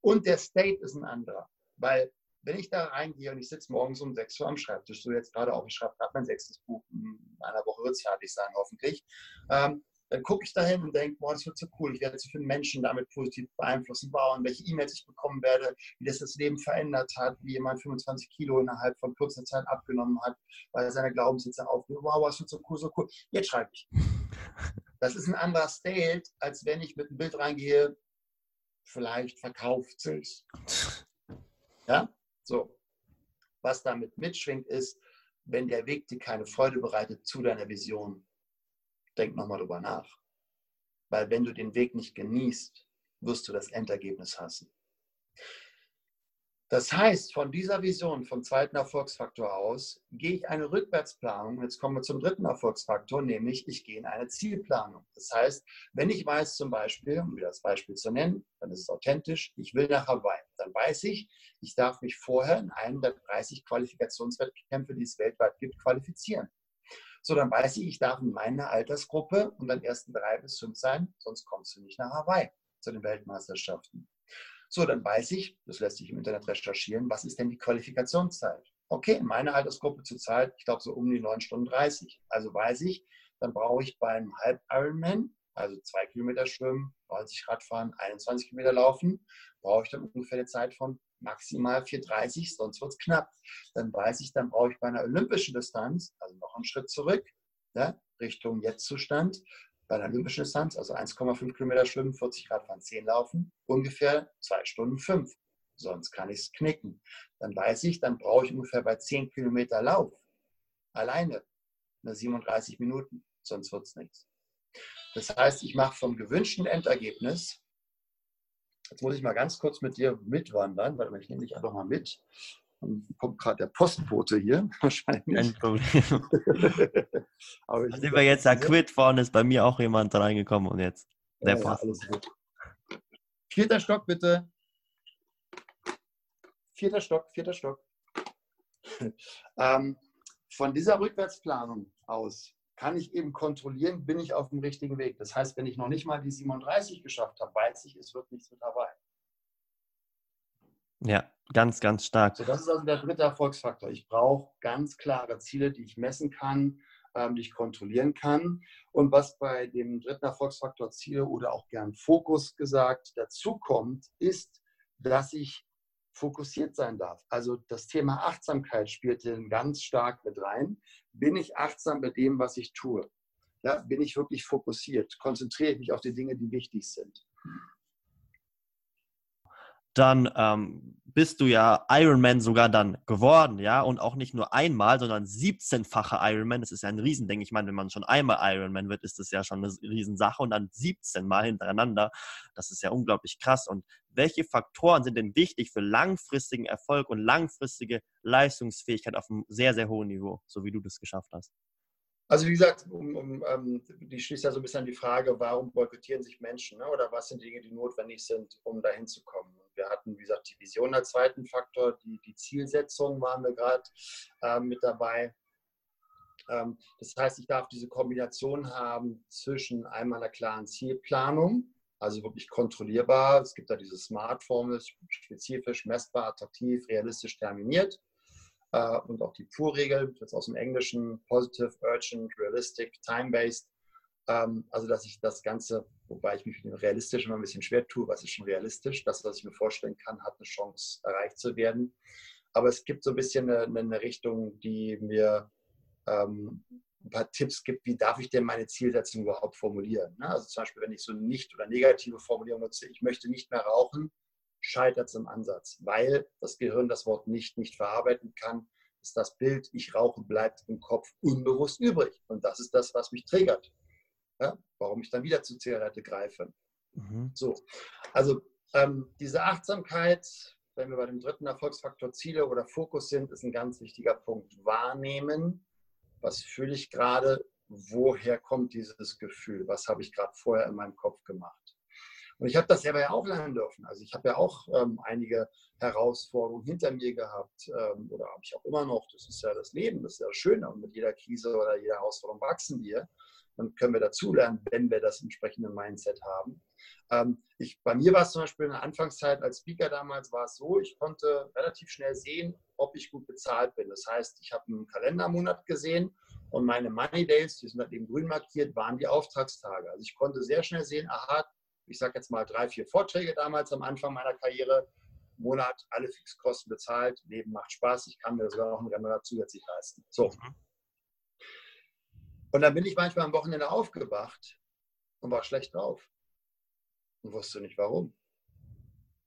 Und der State ist ein anderer, weil wenn ich da reingehe und ich sitze morgens um 6 Uhr am Schreibtisch, so jetzt gerade auch, ich schreibe gerade mein sechstes Buch, in einer Woche wird es fertig sein, hoffentlich, ähm, dann gucke ich dahin und denke, boah, das wird so cool, ich werde so viele Menschen damit positiv beeinflussen, wow, und welche E-Mails ich bekommen werde, wie das das Leben verändert hat, wie jemand 25 Kilo innerhalb von kurzer Zeit abgenommen hat, weil er seine Glaubenssätze aufnimmt, wow, es wird so cool, so cool, jetzt schreibe ich. Das ist ein anderer State, als wenn ich mit einem Bild reingehe, vielleicht verkauft sich. Ja, so. Was damit mitschwingt, ist, wenn der Weg dir keine Freude bereitet zu deiner Vision, denk nochmal drüber nach. Weil wenn du den Weg nicht genießt, wirst du das Endergebnis hassen. Das heißt, von dieser Vision, vom zweiten Erfolgsfaktor aus, gehe ich eine Rückwärtsplanung. Jetzt kommen wir zum dritten Erfolgsfaktor, nämlich ich gehe in eine Zielplanung. Das heißt, wenn ich weiß zum Beispiel, um wieder das Beispiel zu nennen, dann ist es authentisch, ich will nach Hawaii, dann weiß ich, ich darf mich vorher in einem der 30 Qualifikationswettkämpfe, die es weltweit gibt, qualifizieren. So, dann weiß ich, ich darf in meiner Altersgruppe und dann ersten drei bis fünf sein, sonst kommst du nicht nach Hawaii zu den Weltmeisterschaften. So, dann weiß ich, das lässt sich im Internet recherchieren, was ist denn die Qualifikationszeit? Okay, in meiner Altersgruppe zurzeit, ich glaube so um die 9 Stunden 30. Also weiß ich, dann brauche ich beim Halb-Ironman, also zwei Kilometer schwimmen, 90 Radfahren, 21 Kilometer laufen, brauche ich dann ungefähr eine Zeit von maximal 4,30, sonst wird es knapp. Dann weiß ich, dann brauche ich bei einer olympischen Distanz, also noch einen Schritt zurück, ja, Richtung Jetztzustand, bei einer olympischen Distanz, also 1,5 Kilometer schwimmen, 40 Grad fahren, 10 laufen, ungefähr 2 Stunden 5. Sonst kann ich es knicken. Dann weiß ich, dann brauche ich ungefähr bei 10 Kilometer Lauf alleine eine 37 Minuten, sonst wird es nichts. Das heißt, ich mache vom gewünschten Endergebnis, jetzt muss ich mal ganz kurz mit dir mitwandern, weil ich nehme dich einfach mal mit. Dann kommt gerade der Postbote hier, wahrscheinlich. Kein Problem. Aber da sind wir jetzt da quit, vorne ist bei mir auch jemand reingekommen und jetzt der ja, Post. Ja, Vierter Stock bitte. Vierter Stock, vierter Stock. ähm, von dieser Rückwärtsplanung aus kann ich eben kontrollieren, bin ich auf dem richtigen Weg. Das heißt, wenn ich noch nicht mal die 37 geschafft habe, weiß ich, es wird nichts mit dabei. Ja, ganz, ganz stark. So, das ist also der dritte Erfolgsfaktor. Ich brauche ganz klare Ziele, die ich messen kann, ähm, die ich kontrollieren kann. Und was bei dem dritten Erfolgsfaktor Ziele oder auch gern Fokus gesagt dazu kommt, ist, dass ich fokussiert sein darf. Also das Thema Achtsamkeit spielt hier ganz stark mit rein. Bin ich achtsam bei dem, was ich tue? Ja, bin ich wirklich fokussiert? Konzentriere ich mich auf die Dinge, die wichtig sind? dann ähm, bist du ja Ironman sogar dann geworden, ja, und auch nicht nur einmal, sondern 17-fache Ironman. Das ist ja ein Riesending. Ich meine, wenn man schon einmal Ironman wird, ist das ja schon eine Riesensache und dann 17 Mal hintereinander. Das ist ja unglaublich krass. Und welche Faktoren sind denn wichtig für langfristigen Erfolg und langfristige Leistungsfähigkeit auf einem sehr, sehr hohen Niveau, so wie du das geschafft hast? Also wie gesagt, um, um, ähm, die schließt ja so ein bisschen an die Frage, warum boykottieren sich Menschen ne? oder was sind Dinge, die notwendig sind, um dahin zu kommen. Wir hatten, wie gesagt, die Vision als zweiten Faktor, die, die Zielsetzung waren wir gerade äh, mit dabei. Ähm, das heißt, ich darf diese Kombination haben zwischen einmal einer klaren Zielplanung, also wirklich kontrollierbar. Es gibt da diese Smart-Formel, spezifisch, messbar, attraktiv, realistisch terminiert äh, und auch die PUR-Regel, jetzt aus dem Englischen, Positive, Urgent, Realistic, Time-Based. Ähm, also, dass ich das Ganze, wobei ich mich mit dem Realistischen immer ein bisschen schwer tue, was ist schon realistisch? Das, was ich mir vorstellen kann, hat eine Chance, erreicht zu werden. Aber es gibt so ein bisschen eine, eine Richtung, die mir ähm, ein paar Tipps gibt, wie darf ich denn meine Zielsetzung überhaupt formulieren. Ne? Also zum Beispiel, wenn ich so nicht oder negative Formulierung nutze, ich möchte nicht mehr rauchen, scheitert es im Ansatz, weil das Gehirn das Wort nicht nicht verarbeiten kann, ist das Bild, ich rauche, bleibt im Kopf unbewusst übrig. Und das ist das, was mich triggert. Ja? Warum ich dann wieder zur Zigarette greife. Mhm. So, also ähm, diese Achtsamkeit, wenn wir bei dem dritten Erfolgsfaktor Ziele oder Fokus sind, ist ein ganz wichtiger Punkt. Wahrnehmen, was fühle ich gerade, woher kommt dieses Gefühl, was habe ich gerade vorher in meinem Kopf gemacht. Und ich habe das selber ja auch lernen dürfen. Also ich habe ja auch ähm, einige Herausforderungen hinter mir gehabt ähm, oder habe ich auch immer noch. Das ist ja das Leben, das ist ja das Schöne. Und mit jeder Krise oder jeder Herausforderung wachsen wir. Dann können wir dazulernen, wenn wir das entsprechende Mindset haben. Ähm, ich, bei mir war es zum Beispiel in der Anfangszeit als Speaker damals war es so, ich konnte relativ schnell sehen, ob ich gut bezahlt bin. Das heißt, ich habe einen Kalendermonat gesehen und meine Money Days, die sind halt eben grün markiert, waren die Auftragstage. Also ich konnte sehr schnell sehen, aha, ich sage jetzt mal drei, vier Vorträge damals am Anfang meiner Karriere, Monat, alle Fixkosten bezahlt, Leben macht Spaß, ich kann mir sogar noch ein Rennrad zusätzlich leisten. So. Mhm. Und dann bin ich manchmal am Wochenende aufgewacht und war schlecht drauf und wusste nicht warum.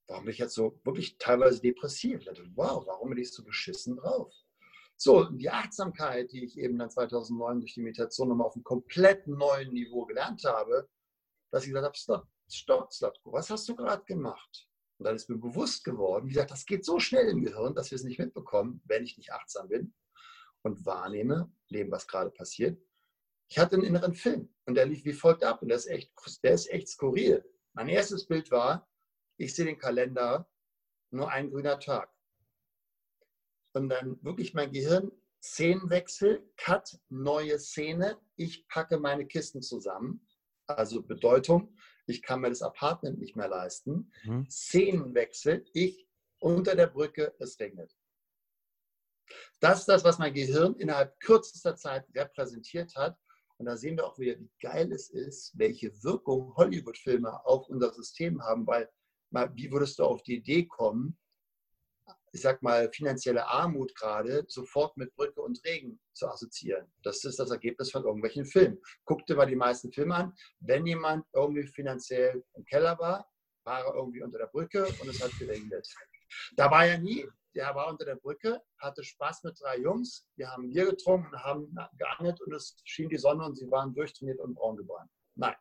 Warum bin ich jetzt so wirklich teilweise depressiv? Ich dachte, wow, warum bin ich so beschissen drauf? So, die Achtsamkeit, die ich eben dann 2009 durch die Meditation nochmal auf einem komplett neuen Niveau gelernt habe, dass ich gesagt habe, stopp, stopp, Slatko, was hast du gerade gemacht? Und dann ist mir bewusst geworden, wie gesagt, das geht so schnell im Gehirn, dass wir es nicht mitbekommen, wenn ich nicht achtsam bin und wahrnehme, leben, was gerade passiert. Ich hatte einen inneren Film und der lief wie folgt ab und der ist echt, der ist echt skurril. Mein erstes Bild war, ich sehe den Kalender, nur ein grüner Tag. Und dann wirklich mein Gehirn, Szenenwechsel, Cut, neue Szene, ich packe meine Kisten zusammen. Also Bedeutung, ich kann mir das Apartment nicht mehr leisten. Mhm. Szenenwechsel, ich unter der Brücke, es regnet. Das ist das, was mein Gehirn innerhalb kürzester Zeit repräsentiert hat. Und da sehen wir auch wieder, wie geil es ist, welche Wirkung Hollywood-Filme auf unser System haben, weil wie würdest du auf die Idee kommen, ich sag mal, finanzielle Armut gerade sofort mit Brücke und Regen zu assoziieren. Das ist das Ergebnis von irgendwelchen Filmen. Guck dir mal die meisten Filme an. Wenn jemand irgendwie finanziell im Keller war, war er irgendwie unter der Brücke und es hat geregnet. Da war er nie. Der war unter der Brücke, hatte Spaß mit drei Jungs. Wir haben Bier getrunken, haben geangelt und es schien die Sonne und sie waren durchtrainiert und braun gebrannt. Nein,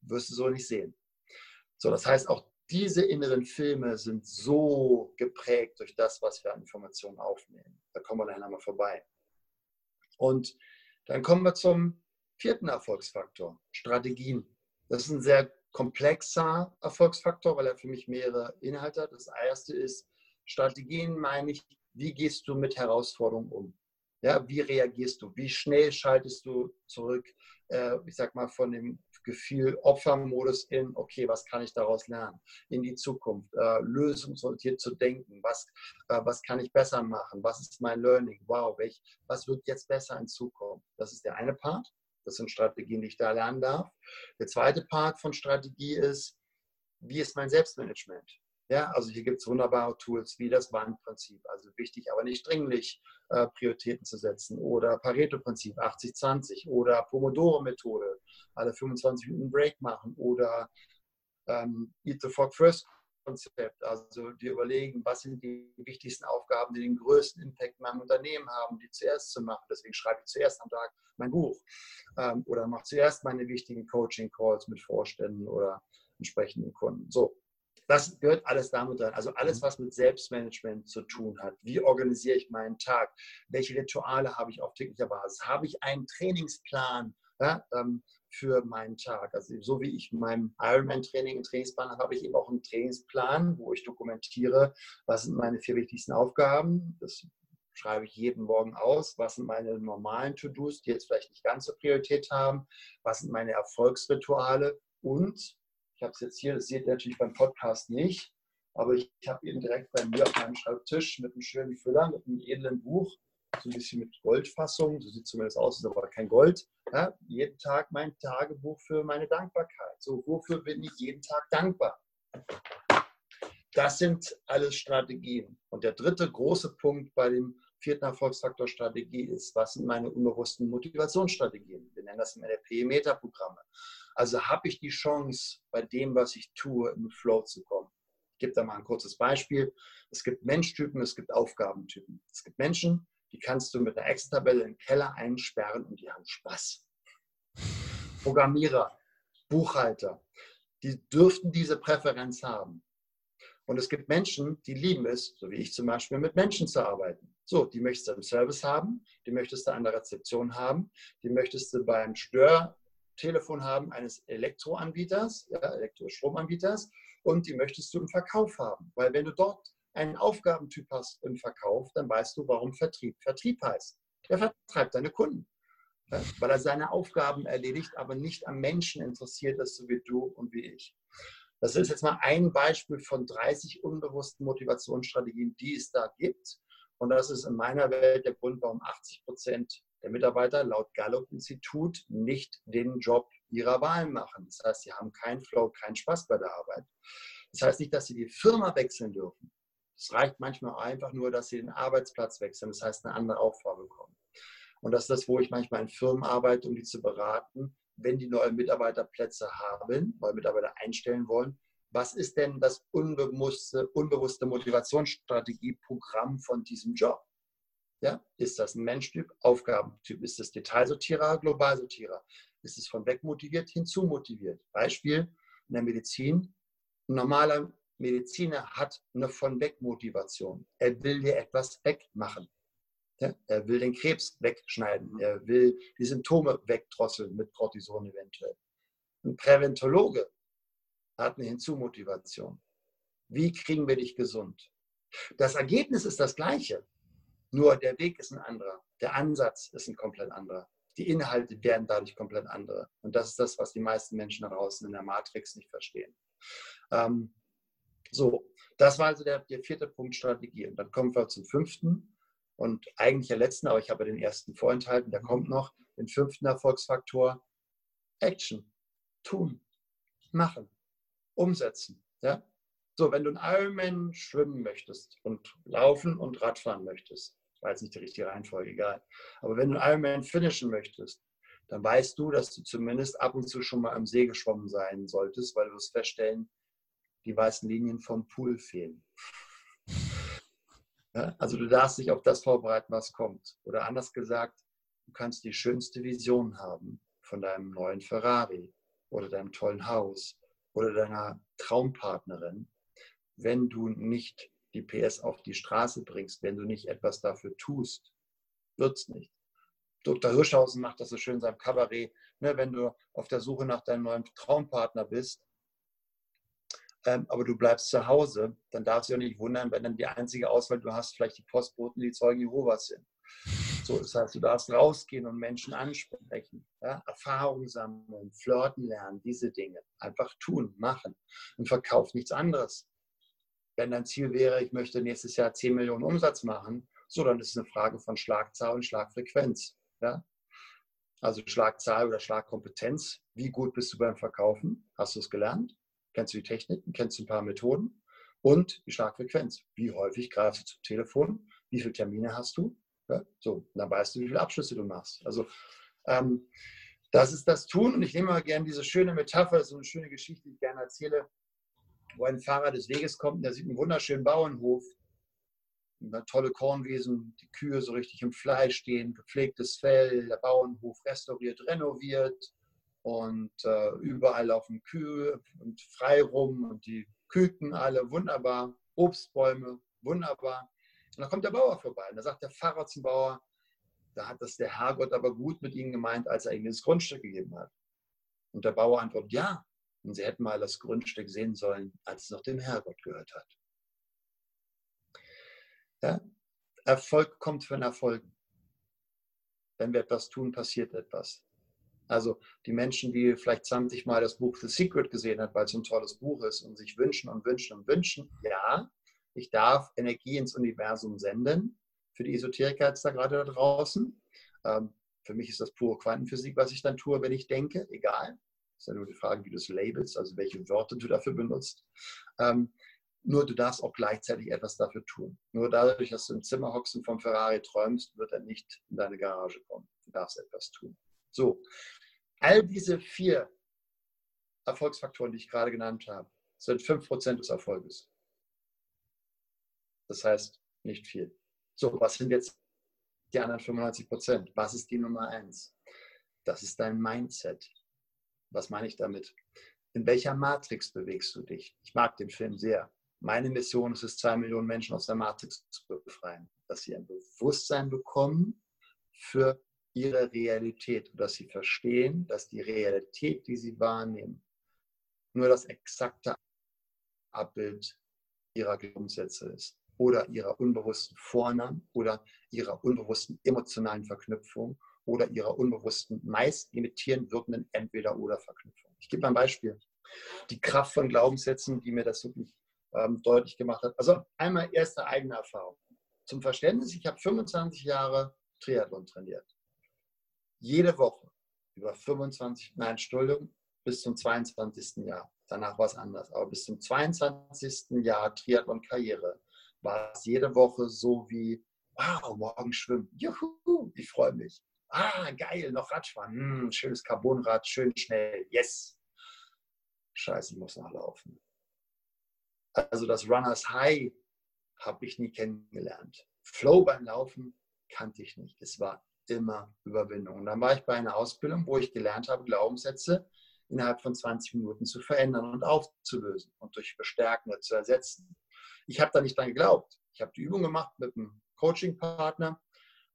wirst du so nicht sehen. So, das heißt, auch diese inneren Filme sind so geprägt durch das, was wir an Informationen aufnehmen. Da kommen wir nachher nochmal vorbei. Und dann kommen wir zum vierten Erfolgsfaktor, Strategien. Das ist ein sehr komplexer Erfolgsfaktor, weil er für mich mehrere Inhalte hat. Das erste ist, Strategien meine ich, wie gehst du mit Herausforderungen um? Ja, wie reagierst du? Wie schnell schaltest du zurück, äh, ich sag mal, von dem Gefühl Opfermodus in, okay, was kann ich daraus lernen? In die Zukunft, äh, lösungsorientiert zu denken, was, äh, was kann ich besser machen? Was ist mein Learning? Wow, welch, was wird jetzt besser in Zukunft? Das ist der eine Part. Das sind Strategien, die ich da lernen darf. Der zweite Part von Strategie ist, wie ist mein Selbstmanagement? Ja, also hier gibt es wunderbare Tools wie das Wandprinzip, also wichtig, aber nicht dringlich äh, Prioritäten zu setzen oder Pareto-Prinzip 80-20 oder Pomodoro-Methode, alle 25 Minuten Break machen oder ähm, Eat the Frog First Konzept, also dir überlegen, was sind die wichtigsten Aufgaben, die den größten Impact in meinem Unternehmen haben, die zuerst zu machen. Deswegen schreibe ich zuerst am Tag mein Buch ähm, oder mache zuerst meine wichtigen Coaching-Calls mit Vorständen oder entsprechenden Kunden. So, das gehört alles damit rein. Also alles, mhm. was mit Selbstmanagement zu tun hat. Wie organisiere ich meinen Tag? Welche Rituale habe ich auf täglicher Basis? Habe ich einen Trainingsplan ja, ähm, für meinen Tag? Also so wie ich meinem Ironman-Training einen Trainingsplan habe, habe ich eben auch einen Trainingsplan, wo ich dokumentiere, was sind meine vier wichtigsten Aufgaben. Das schreibe ich jeden Morgen aus. Was sind meine normalen To-Dos, die jetzt vielleicht nicht ganz so Priorität haben? Was sind meine Erfolgsrituale? Und ich habe es jetzt hier, das seht ihr natürlich beim Podcast nicht, aber ich, habe ihn direkt bei mir auf meinem Schreibtisch mit einem schönen Füller, mit einem edlen Buch, so ein bisschen mit Goldfassung, so sieht es zumindest aus, ist aber kein Gold. Ja, jeden Tag mein Tagebuch für meine Dankbarkeit. So, wofür bin ich jeden Tag dankbar? Das sind alles Strategien. Und der dritte große Punkt bei dem vierten Erfolgsfaktor Strategie ist, was sind meine unbewussten Motivationsstrategien? Wir nennen das im NLP Metaprogramme. Also habe ich die Chance, bei dem, was ich tue, den Flow zu kommen. Ich gebe da mal ein kurzes Beispiel. Es gibt Menschtypen, es gibt Aufgabentypen. Es gibt Menschen, die kannst du mit einer Excel-Tabelle im Keller einsperren und die haben Spaß. Programmierer, Buchhalter, die dürften diese Präferenz haben. Und es gibt Menschen, die lieben es, so wie ich zum Beispiel, mit Menschen zu arbeiten. So, die möchtest du im Service haben, die möchtest du an der Rezeption haben, die möchtest du beim Stör Telefon haben eines Elektroanbieters, ja, Elektrostromanbieters und die möchtest du im Verkauf haben. Weil wenn du dort einen Aufgabentyp hast im Verkauf, dann weißt du, warum Vertrieb Vertrieb heißt. Er vertreibt deine Kunden, weil er seine Aufgaben erledigt, aber nicht am Menschen interessiert ist, so wie du und wie ich. Das ist jetzt mal ein Beispiel von 30 unbewussten Motivationsstrategien, die es da gibt. Und das ist in meiner Welt der Grund, warum 80 Prozent der Mitarbeiter laut Gallup-Institut nicht den Job ihrer Wahl machen. Das heißt, sie haben keinen Flow, keinen Spaß bei der Arbeit. Das heißt nicht, dass sie die Firma wechseln dürfen. Es reicht manchmal einfach nur, dass sie den Arbeitsplatz wechseln, das heißt eine andere Aufgabe bekommen. Und das ist das, wo ich manchmal in Firmen arbeite, um die zu beraten, wenn die neue Mitarbeiterplätze haben, neue Mitarbeiter einstellen wollen. Was ist denn das unbewusste, unbewusste Motivationsstrategieprogramm von diesem Job? Ja? Ist das ein Menschtyp, Aufgabentyp? Ist es Detailsortierer, Globalsortierer? Ist es von weg motiviert, hinzu motiviert? Beispiel in der Medizin. Ein normaler Mediziner hat eine von weg Motivation. Er will dir etwas wegmachen. Ja? Er will den Krebs wegschneiden. Er will die Symptome wegdrosseln mit Cortison eventuell. Ein Präventologe hat eine Hinzumotivation. Wie kriegen wir dich gesund? Das Ergebnis ist das gleiche. Nur der Weg ist ein anderer. Der Ansatz ist ein komplett anderer. Die Inhalte werden dadurch komplett andere. Und das ist das, was die meisten Menschen da draußen in der Matrix nicht verstehen. Ähm, so, das war also der, der vierte Punkt Strategie. Und dann kommen wir zum fünften und eigentlich der letzten, aber ich habe den ersten vorenthalten, der kommt noch, den fünften Erfolgsfaktor, Action, tun, machen, umsetzen. Ja? So, wenn du einen Ironman schwimmen möchtest und laufen und Radfahren möchtest, war jetzt nicht die richtige Reihenfolge, egal. Aber wenn du einen Ironman finishen möchtest, dann weißt du, dass du zumindest ab und zu schon mal am See geschwommen sein solltest, weil du wirst feststellen, die weißen Linien vom Pool fehlen. Ja, also du darfst dich auf das vorbereiten, was kommt. Oder anders gesagt, du kannst die schönste Vision haben von deinem neuen Ferrari oder deinem tollen Haus oder deiner Traumpartnerin, wenn du nicht die PS auf die Straße bringst, wenn du nicht etwas dafür tust, wird es nicht. Dr. Hirschhausen macht das so schön in seinem Kabarett, ne, wenn du auf der Suche nach deinem neuen Traumpartner bist, ähm, aber du bleibst zu Hause, dann darfst du dich auch nicht wundern, wenn dann die einzige Auswahl du hast, vielleicht die Postboten, die Zeugen Jehovas sind. So, das heißt, du darfst rausgehen und Menschen ansprechen, ja? Erfahrungen sammeln, flirten lernen, diese Dinge. Einfach tun, machen und verkauf nichts anderes. Wenn dein Ziel wäre, ich möchte nächstes Jahr 10 Millionen Umsatz machen, so, dann ist es eine Frage von Schlagzahl und Schlagfrequenz. Ja? Also Schlagzahl oder Schlagkompetenz. Wie gut bist du beim Verkaufen? Hast du es gelernt? Kennst du die Techniken? Kennst du ein paar Methoden? Und die Schlagfrequenz. Wie häufig greifst du zum Telefon? Wie viele Termine hast du? Ja, so, dann weißt du, wie viele Abschlüsse du machst. Also ähm, das ist das Tun. Und ich nehme mal gerne diese schöne Metapher, so eine schöne Geschichte, die ich gerne erzähle, wo ein Fahrer des Weges kommt und der sieht einen wunderschönen Bauernhof tolle Kornwiesen, die Kühe so richtig im Fleisch stehen, gepflegtes Fell, der Bauernhof restauriert, renoviert und äh, überall laufen Kühe und frei rum und die Küken alle wunderbar, Obstbäume wunderbar. Und dann kommt der Bauer vorbei und da sagt der Pfarrer zum Bauer, da hat das der Herrgott aber gut mit ihnen gemeint, als er ihnen das Grundstück gegeben hat. Und der Bauer antwortet, ja, und sie hätten mal das Grundstück sehen sollen, als es noch dem Herrgott gehört hat. Ja? Erfolg kommt von Erfolgen. Wenn wir etwas tun, passiert etwas. Also die Menschen, die vielleicht 20 Mal das Buch The Secret gesehen haben, weil es ein tolles Buch ist und sich wünschen und wünschen und wünschen, ja, ich darf Energie ins Universum senden. Für die Esoteriker jetzt da gerade da draußen. Ähm, für mich ist das pure Quantenphysik, was ich dann tue, wenn ich denke, egal. Das ist ja nur die Frage, wie du es labelst, also welche Wörter du dafür benutzt. Ähm, nur du darfst auch gleichzeitig etwas dafür tun. Nur dadurch, dass du im Zimmer hockst und vom Ferrari träumst, wird er nicht in deine Garage kommen. Du darfst etwas tun. So, all diese vier Erfolgsfaktoren, die ich gerade genannt habe, sind 5% des Erfolges. Das heißt, nicht viel. So, was sind jetzt die anderen 95%? Was ist die Nummer eins? Das ist dein Mindset. Was meine ich damit? In welcher Matrix bewegst du dich? Ich mag den Film sehr. Meine Mission ist es, zwei Millionen Menschen aus der Matrix zu befreien, dass sie ein Bewusstsein bekommen für ihre Realität und dass sie verstehen, dass die Realität, die sie wahrnehmen, nur das exakte Abbild ihrer Glaubenssätze ist oder ihrer unbewussten Vornamen oder ihrer unbewussten emotionalen Verknüpfung oder ihrer unbewussten, meist imitierend wirkenden Entweder-Oder-Verknüpfung. Ich gebe mal ein Beispiel. Die Kraft von Glaubenssätzen, die mir das wirklich ähm, deutlich gemacht hat. Also einmal erste eigene Erfahrung. Zum Verständnis, ich habe 25 Jahre Triathlon trainiert. Jede Woche über 25, nein, Entschuldigung, bis zum 22. Jahr. Danach war es anders. Aber bis zum 22. Jahr Triathlon-Karriere war es jede Woche so wie, wow, morgen schwimmen. Juhu, ich freue mich. Ah, geil, noch Radfahren. Hm, schönes Carbonrad, schön schnell. Yes. Scheiße, ich muss noch laufen. Also das Runners High habe ich nie kennengelernt. Flow beim Laufen kannte ich nicht. Es war immer Überwindung. Und dann war ich bei einer Ausbildung, wo ich gelernt habe, Glaubenssätze innerhalb von 20 Minuten zu verändern und aufzulösen und durch Bestärken zu ersetzen. Ich habe da nicht dran geglaubt. Ich habe die Übung gemacht mit einem Coaching-Partner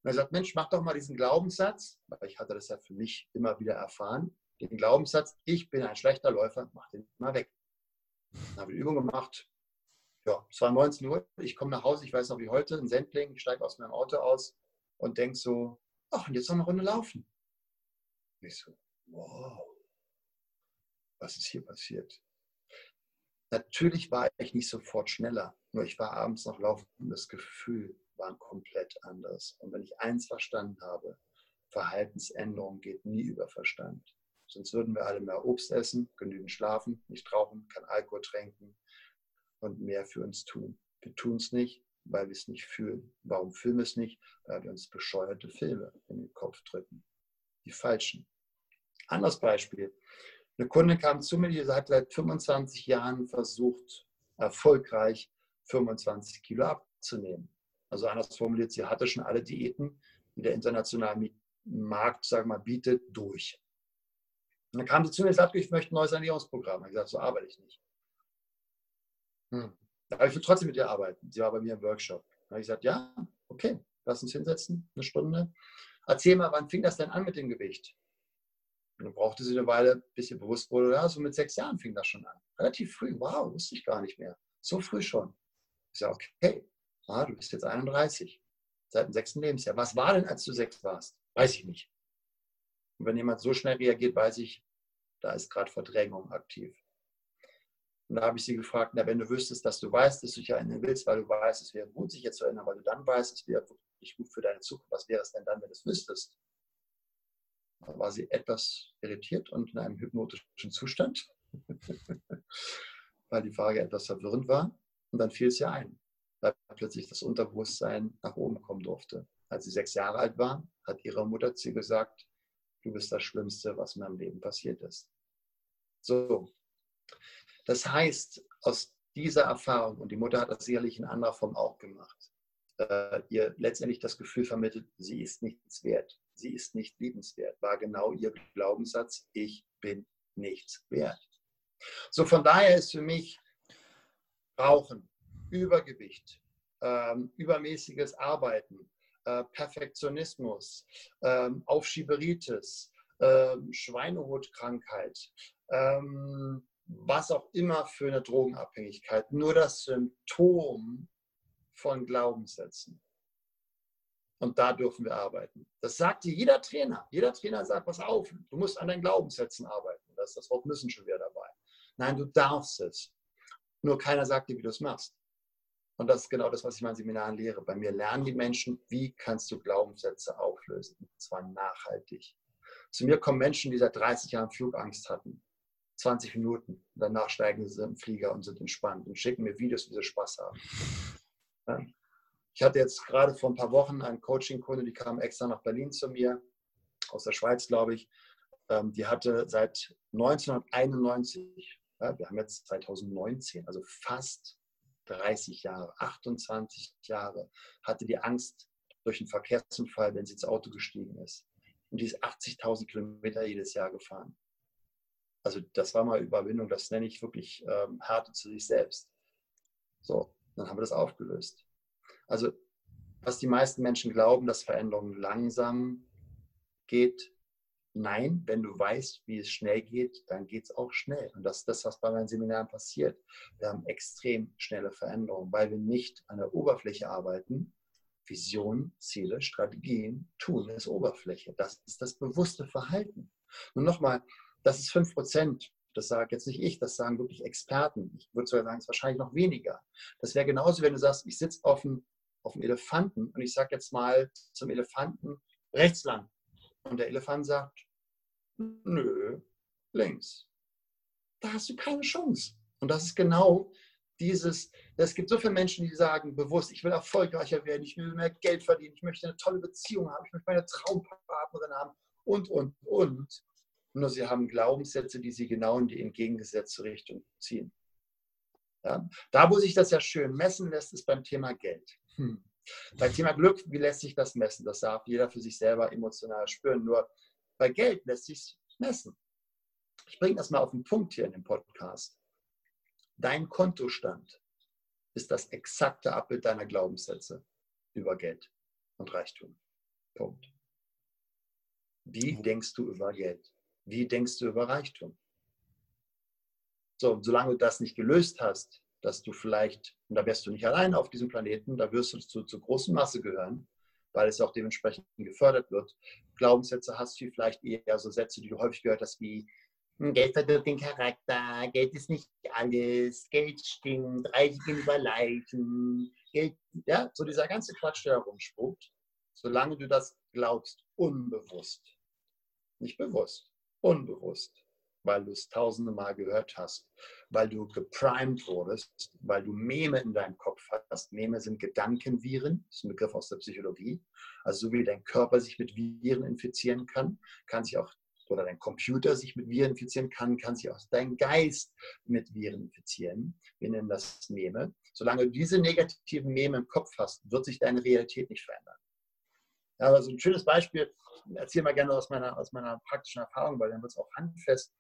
und er sagt, Mensch, mach doch mal diesen Glaubenssatz, weil ich hatte das ja für mich immer wieder erfahren, den Glaubenssatz, ich bin ein schlechter Läufer, mach den mal weg. Dann habe ich die Übung gemacht, ja, es war 19 Uhr, ich komme nach Hause, ich weiß noch wie heute, ein Sendling, ich steige aus meinem Auto aus und denke so, ach, und jetzt noch eine Runde laufen. Und ich so, wow, was ist hier passiert? Natürlich war ich nicht sofort schneller, nur ich war abends noch laufen und das Gefühl war komplett anders. Und wenn ich eins verstanden habe, Verhaltensänderung geht nie über Verstand. Sonst würden wir alle mehr Obst essen, genügend schlafen, nicht rauchen, kein Alkohol trinken, und mehr für uns tun. Wir tun es nicht, weil wir es nicht fühlen. Warum fühlen wir es nicht? Weil wir uns bescheuerte Filme in den Kopf drücken. Die falschen. Anderes Beispiel. Eine Kundin kam zu mir, die hat seit 25 Jahren versucht, erfolgreich 25 Kilo abzunehmen. Also anders formuliert, sie hatte schon alle Diäten, die der internationale Markt, sagen mal, bietet, durch. Und dann kam sie zu mir und sagte, ich möchte ein neues Ernährungsprogramm. Ich habe gesagt, so arbeite ich nicht. Hm. Aber ich will trotzdem mit ihr arbeiten. Sie war bei mir im Workshop. Dann habe ich gesagt, ja, okay, lass uns hinsetzen, eine Stunde. Erzähl mal, wann fing das denn an mit dem Gewicht? Und dann brauchte sie eine Weile, bis sie bewusst wurde, ja, so mit sechs Jahren fing das schon an. Relativ früh, wow, wusste ich gar nicht mehr. So früh schon. Ich sage, okay, ah, du bist jetzt 31, seit dem sechsten Lebensjahr. Was war denn, als du sechs warst? Weiß ich nicht. Und wenn jemand so schnell reagiert, weiß ich, da ist gerade Verdrängung aktiv. Und da habe ich sie gefragt, na, wenn du wüsstest, dass du weißt, dass du dich erinnern willst, weil du weißt, es wäre gut, sich jetzt zu erinnern, weil du dann weißt, es wäre wirklich gut für deine Zukunft. Was wäre es denn dann, wenn du es wüsstest? Da war sie etwas irritiert und in einem hypnotischen Zustand, weil die Frage etwas verwirrend war. Und dann fiel es ihr ein, weil plötzlich das Unterbewusstsein nach oben kommen durfte. Als sie sechs Jahre alt war, hat ihre Mutter zu ihr gesagt, du bist das Schlimmste, was in meinem Leben passiert ist. So. Das heißt, aus dieser Erfahrung, und die Mutter hat das sicherlich in anderer Form auch gemacht, äh, ihr letztendlich das Gefühl vermittelt, sie ist nichts wert, sie ist nicht liebenswert, war genau ihr Glaubenssatz, ich bin nichts wert. So von daher ist für mich Rauchen, Übergewicht, ähm, übermäßiges Arbeiten, äh, Perfektionismus, ähm, Aufschieberitis, ähm, Schweinehutkrankheit, ähm, was auch immer für eine Drogenabhängigkeit, nur das Symptom von Glaubenssätzen. Und da dürfen wir arbeiten. Das sagt dir jeder Trainer. Jeder Trainer sagt, pass auf, du musst an deinen Glaubenssätzen arbeiten. Das ist das Wort müssen schon wieder dabei. Nein, du darfst es. Nur keiner sagt dir, wie du es machst. Und das ist genau das, was ich in meinen Seminaren lehre. Bei mir lernen die Menschen, wie kannst du Glaubenssätze auflösen. Und zwar nachhaltig. Zu mir kommen Menschen, die seit 30 Jahren Flugangst hatten. 20 Minuten. Danach steigen sie im Flieger und sind entspannt und schicken mir Videos, wie sie Spaß haben. Ich hatte jetzt gerade vor ein paar Wochen einen Coaching-Kunde, die kam extra nach Berlin zu mir, aus der Schweiz, glaube ich. Ähm, die hatte seit 1991, wir haben jetzt 2019, also fast 30 Jahre, 28 Jahre, hatte die Angst durch einen Verkehrsunfall, wenn sie ins Auto gestiegen ist. Und die ist 80.000 Kilometer jedes Jahr gefahren. Also das war mal Überwindung, das nenne ich wirklich ähm, Härte zu sich selbst. So, dann haben wir das aufgelöst. Also was die meisten Menschen glauben, dass Veränderung langsam geht, Nein, wenn du weißt, wie es schnell geht, dann geht es auch schnell. Und das ist das, was bei meinen Seminaren passiert. Wir haben extrem schnelle Veränderungen, weil wir nicht an der Oberfläche arbeiten. Vision, Ziele, Strategien, Tun ist Oberfläche. Das ist das bewusste Verhalten. Und nochmal, das ist 5 Prozent. Das sage jetzt nicht ich, das sagen wirklich Experten. Ich würde sogar sagen, es ist wahrscheinlich noch weniger. Das wäre genauso, wenn du sagst, ich sitze auf dem, auf dem Elefanten und ich sage jetzt mal zum Elefanten rechts lang. Und der Elefant sagt, nö, links. Da hast du keine Chance. Und das ist genau dieses, es gibt so viele Menschen, die sagen bewusst, ich will erfolgreicher werden, ich will mehr Geld verdienen, ich möchte eine tolle Beziehung haben, ich möchte meine Traumpartnerin haben und, und, und. Nur sie haben Glaubenssätze, die sie genau in die entgegengesetzte Richtung ziehen. Ja? Da, wo sich das ja schön messen lässt, ist beim Thema Geld. Hm. Beim Thema Glück, wie lässt sich das messen? Das darf jeder für sich selber emotional spüren. Nur bei Geld lässt sich messen. Ich bringe das mal auf den Punkt hier in dem Podcast. Dein Kontostand ist das exakte Abbild deiner Glaubenssätze über Geld und Reichtum. Punkt. Wie denkst du über Geld? Wie denkst du über Reichtum? So, solange du das nicht gelöst hast, dass du vielleicht, und da wärst du nicht allein auf diesem Planeten, da wirst du zu, zur großen Masse gehören, weil es auch dementsprechend gefördert wird. Glaubenssätze hast du vielleicht eher so Sätze, die du häufig gehört hast, wie hm, Geld verdirbt den Charakter, Geld ist nicht alles, Geld stinkt, Reich gegenüber Leichen, Geld, ja, so dieser ganze Quatsch, der herumspuckt, solange du das glaubst, unbewusst, nicht bewusst, unbewusst, weil du es tausende Mal gehört hast, weil du geprimed wurdest, weil du Meme in deinem Kopf hast. Meme sind Gedankenviren, das ist ein Begriff aus der Psychologie. Also so wie dein Körper sich mit Viren infizieren kann, kann sich auch oder dein Computer sich mit Viren infizieren kann, kann sich auch dein Geist mit Viren infizieren. Wir nennen das Meme. Solange du diese negativen Meme im Kopf hast, wird sich deine Realität nicht verändern. Ja, also ein schönes Beispiel, erzähle mal gerne aus meiner, aus meiner praktischen Erfahrung, weil dann wird es auch handfest.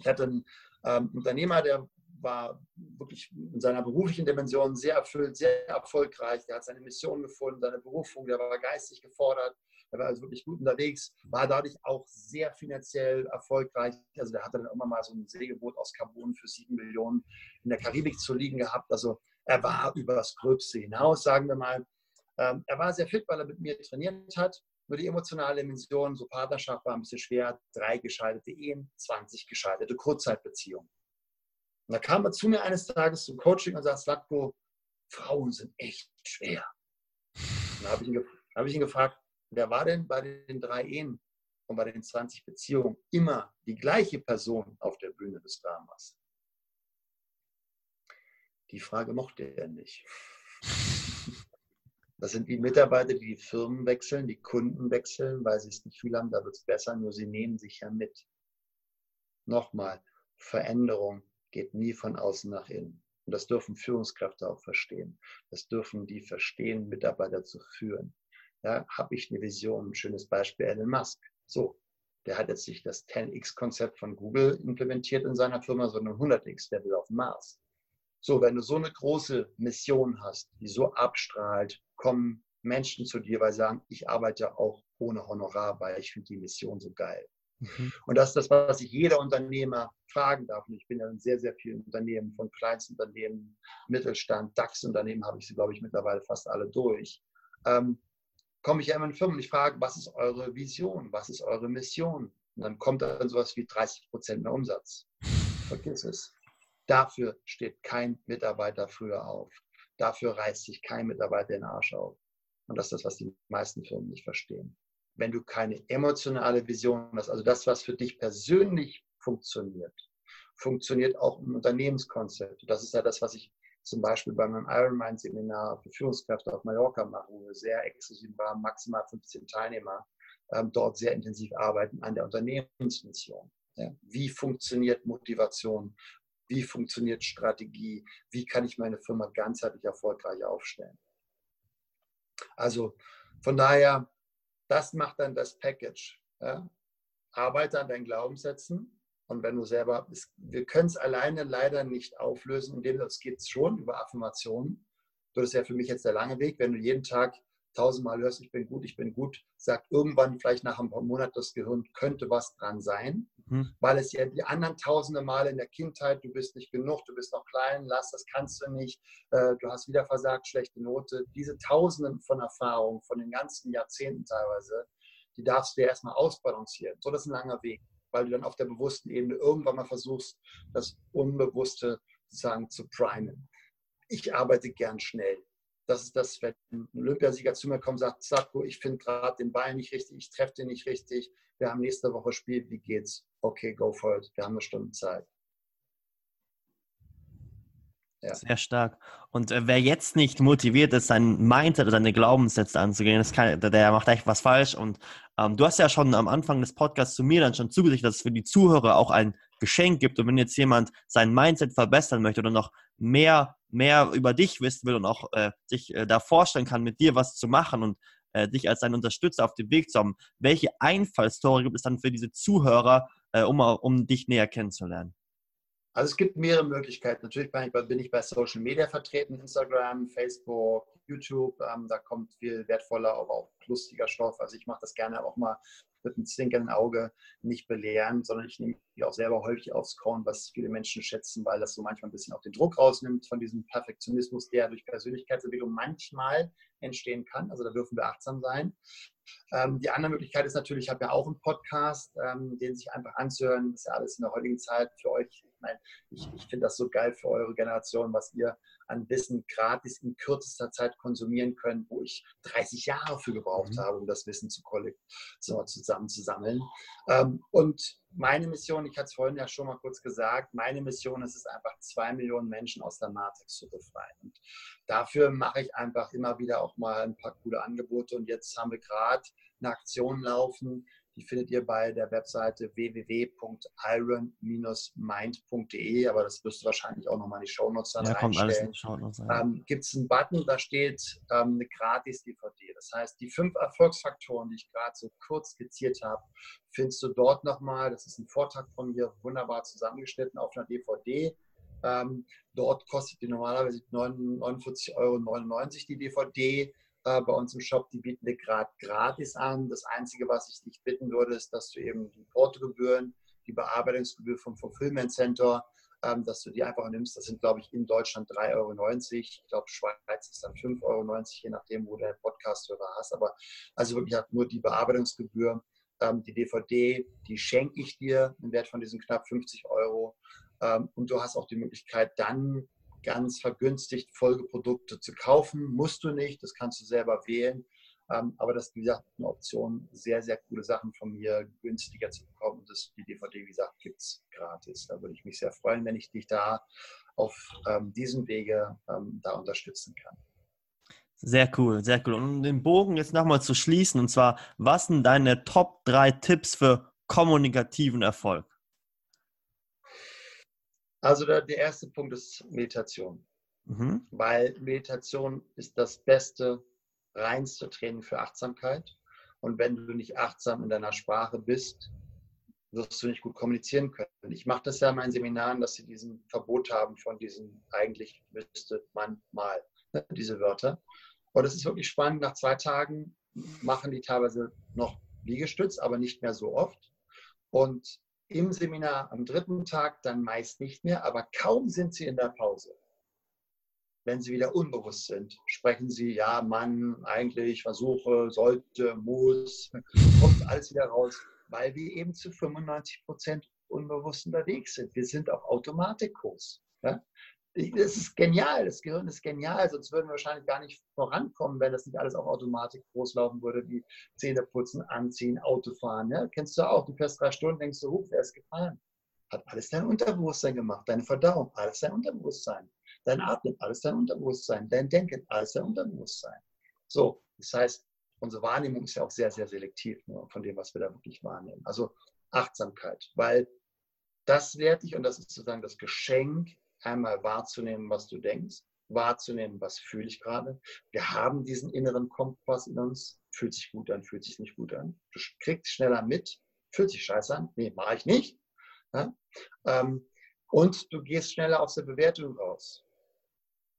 Ich hatte einen ähm, Unternehmer, der war wirklich in seiner beruflichen Dimension sehr erfüllt, sehr erfolgreich. Der hat seine Mission gefunden, seine Berufung, der war geistig gefordert, er war also wirklich gut unterwegs, war dadurch auch sehr finanziell erfolgreich. Also der hatte dann immer mal so ein Segelboot aus Carbon für sieben Millionen in der Karibik zu liegen gehabt. Also er war über das Gröbste hinaus, sagen wir mal. Ähm, er war sehr fit, weil er mit mir trainiert hat. Nur die emotionale Dimension, so Partnerschaft war ein bisschen schwer. Drei gescheiterte Ehen, 20 gescheiterte Kurzzeitbeziehungen. Und da kam er zu mir eines Tages zum Coaching und sagt, Slatko, Frauen sind echt schwer. Und da habe ich, hab ich ihn gefragt, wer war denn bei den drei Ehen und bei den 20 Beziehungen immer die gleiche Person auf der Bühne des Dramas? Die Frage mochte er nicht. Das sind die Mitarbeiter, die die Firmen wechseln, die Kunden wechseln, weil sie es nicht viel haben, da wird es besser, nur sie nehmen sich ja mit. Nochmal, Veränderung geht nie von außen nach innen. Und das dürfen Führungskräfte auch verstehen. Das dürfen die verstehen, Mitarbeiter zu führen. Ja, habe ich eine Vision, ein schönes Beispiel, Elon Musk. So, der hat jetzt nicht das 10x-Konzept von Google implementiert in seiner Firma, sondern 100x, der will auf Mars. So, wenn du so eine große Mission hast, die so abstrahlt, kommen Menschen zu dir, weil sie sagen, ich arbeite auch ohne Honorar, weil ich finde die Mission so geil. Mhm. Und das ist das, was ich jeder Unternehmer fragen darf. Und ich bin ja in sehr, sehr vielen Unternehmen, von Kleinstunternehmen, Mittelstand, DAX-Unternehmen habe ich sie, glaube ich, mittlerweile fast alle durch. Ähm, komme ich ja immer in Firmen und ich frage, was ist eure Vision? Was ist eure Mission? Und dann kommt dann sowas wie 30 Prozent mehr Umsatz. Vergiss es. Dafür steht kein Mitarbeiter früher auf. Dafür reißt sich kein Mitarbeiter den Arsch auf. Und das ist das, was die meisten Firmen nicht verstehen. Wenn du keine emotionale Vision hast, also das, was für dich persönlich funktioniert, funktioniert auch im Unternehmenskonzept. Das ist ja das, was ich zum Beispiel bei meinem Ironman-Seminar für Führungskräfte auf Mallorca mache, wo wir sehr exklusiv waren, maximal 15 Teilnehmer, ähm, dort sehr intensiv arbeiten an der Unternehmensmission. Ja. Wie funktioniert Motivation? Wie funktioniert Strategie? Wie kann ich meine Firma ganzheitlich erfolgreich aufstellen? Also von daher, das macht dann das Package. Ja? Arbeite an deinen Glaubenssätzen und wenn du selber, wir können es alleine leider nicht auflösen, indem das geht schon über Affirmationen. Das ist ja für mich jetzt der lange Weg. Wenn du jeden Tag tausendmal hörst, ich bin gut, ich bin gut, sagt irgendwann vielleicht nach ein paar Monaten das Gehirn, könnte was dran sein, mhm. weil es ja die anderen tausende Male in der Kindheit, du bist nicht genug, du bist noch klein, lass, das kannst du nicht, äh, du hast wieder versagt, schlechte Note. Diese tausenden von Erfahrungen, von den ganzen Jahrzehnten teilweise, die darfst du ja erstmal ausbalancieren. So, das ist ein langer Weg, weil du dann auf der bewussten Ebene irgendwann mal versuchst, das Unbewusste sozusagen zu primen. Ich arbeite gern schnell das ist das, wenn ein Olympiasieger zu mir kommt und sagt, Satko, ich finde gerade den Ball nicht richtig, ich treffe den nicht richtig, wir haben nächste Woche Spiel, wie geht's? Okay, go for it, wir haben eine Stunde Zeit. Ja. Sehr stark. Und äh, wer jetzt nicht motiviert ist, sein Mindset oder seine Glaubenssätze anzugehen, kann, der macht echt was falsch. Und ähm, du hast ja schon am Anfang des Podcasts zu mir dann schon zugesichert, dass es für die Zuhörer auch ein Geschenk gibt. Und wenn jetzt jemand sein Mindset verbessern möchte oder noch mehr, mehr über dich wissen will und auch äh, sich äh, da vorstellen kann, mit dir was zu machen und äh, dich als deinen Unterstützer auf dem Weg zu haben, welche Einfallstore gibt es dann für diese Zuhörer, äh, um, um dich näher kennenzulernen? Also es gibt mehrere Möglichkeiten. Natürlich bin ich, bei, bin ich bei Social Media vertreten, Instagram, Facebook, YouTube. Ähm, da kommt viel wertvoller, aber auch lustiger Stoff. Also ich mache das gerne auch mal mit einem zwinkenden Auge nicht belehren, sondern ich nehme die auch selber häufig aufs Korn, was viele Menschen schätzen, weil das so manchmal ein bisschen auch den Druck rausnimmt von diesem Perfektionismus, der durch Persönlichkeitsentwicklung manchmal entstehen kann. Also da dürfen wir achtsam sein. Ähm, die andere Möglichkeit ist natürlich, ich habe ja auch einen Podcast, ähm, den sich einfach anzuhören. Das ist ja alles in der heutigen Zeit für euch. Ich meine, ich, ich finde das so geil für eure Generation, was ihr an Wissen gratis in kürzester Zeit konsumieren könnt, wo ich 30 Jahre für gebraucht mhm. habe, um das Wissen zu, so, zu zusammenzusammeln. Ähm, und meine Mission, ich hatte es vorhin ja schon mal kurz gesagt, meine Mission ist es einfach, zwei Millionen Menschen aus der Matrix zu befreien. Und dafür mache ich einfach immer wieder auch mal ein paar coole Angebote. Und jetzt haben wir gerade eine Aktion laufen, die findet ihr bei der Webseite www.iron-mind.de, aber das wirst du wahrscheinlich auch nochmal in die Shownotes dann ja, kommt alles in die Shownotes. Ja. Ähm, Gibt es einen Button, da steht ähm, eine Gratis-DVD. Das heißt, die fünf Erfolgsfaktoren, die ich gerade so kurz skizziert habe, findest du dort nochmal. Das ist ein Vortrag von mir, wunderbar zusammengeschnitten auf einer DVD. Ähm, dort kostet die normalerweise 49,99 Euro die DVD äh, bei uns im Shop, die bieten wir gerade gratis an. Das Einzige, was ich dich bitten würde, ist, dass du eben die Portogebühren, die Bearbeitungsgebühr vom Fulfillment Center, ähm, dass du die einfach nimmst. Das sind, glaube ich, in Deutschland 3,90 Euro. Ich glaube, Schweiz ist dann 5,90 Euro, je nachdem, wo du deinen Podcast-Hörer hast. Aber also wirklich hat nur die Bearbeitungsgebühr. Ähm, die DVD, die schenke ich dir im Wert von diesen knapp 50 Euro. Ähm, und du hast auch die Möglichkeit, dann ganz vergünstigt Folgeprodukte zu kaufen. Musst du nicht, das kannst du selber wählen. Ähm, aber das ist, wie gesagt, eine Option, sehr, sehr coole Sachen von mir günstiger zu bekommen. Das, die DVD, wie gesagt, gibt es gratis. Da würde ich mich sehr freuen, wenn ich dich da auf ähm, diesem Wege ähm, da unterstützen kann. Sehr cool, sehr cool. Und um den Bogen jetzt nochmal zu schließen, und zwar, was sind deine Top 3 Tipps für kommunikativen Erfolg? Also der, der erste Punkt ist Meditation. Mhm. Weil Meditation ist das beste, reinste Training für Achtsamkeit. Und wenn du nicht achtsam in deiner Sprache bist, wirst du nicht gut kommunizieren können. Ich mache das ja in meinen Seminaren, dass sie diesen Verbot haben von diesen, eigentlich müsste man mal, ne, diese Wörter. Und es ist wirklich spannend, nach zwei Tagen machen die teilweise noch Liegestütz, aber nicht mehr so oft. Und im Seminar am dritten Tag dann meist nicht mehr, aber kaum sind sie in der Pause. Wenn sie wieder unbewusst sind, sprechen sie, ja, Mann, eigentlich, versuche, sollte, muss, kommt alles wieder raus, weil wir eben zu 95 Prozent unbewusst unterwegs sind. Wir sind auf Automatikkurs. Ja? Das ist genial, das Gehirn ist genial, sonst würden wir wahrscheinlich gar nicht vorankommen, wenn das nicht alles auf Automatik großlaufen würde, wie Zähne putzen, anziehen, Autofahren. Ja? Kennst du auch, du fährst drei Stunden, denkst du, huch, wer ist gefahren? Hat alles dein Unterbewusstsein gemacht, deine Verdauung, alles dein Unterbewusstsein, dein Atmen, alles dein Unterbewusstsein, dein Denken, alles dein Unterbewusstsein. So, das heißt, unsere Wahrnehmung ist ja auch sehr, sehr selektiv ne, von dem, was wir da wirklich wahrnehmen. Also Achtsamkeit, weil das werte ich und das ist sozusagen das Geschenk einmal wahrzunehmen, was du denkst, wahrzunehmen, was fühle ich gerade. Wir haben diesen inneren Kompass in uns. Fühlt sich gut an, fühlt sich nicht gut an. Du kriegst schneller mit, fühlt sich scheiße an. Nee, mache ich nicht. Ja? Ähm, und du gehst schneller aus der Bewertung raus.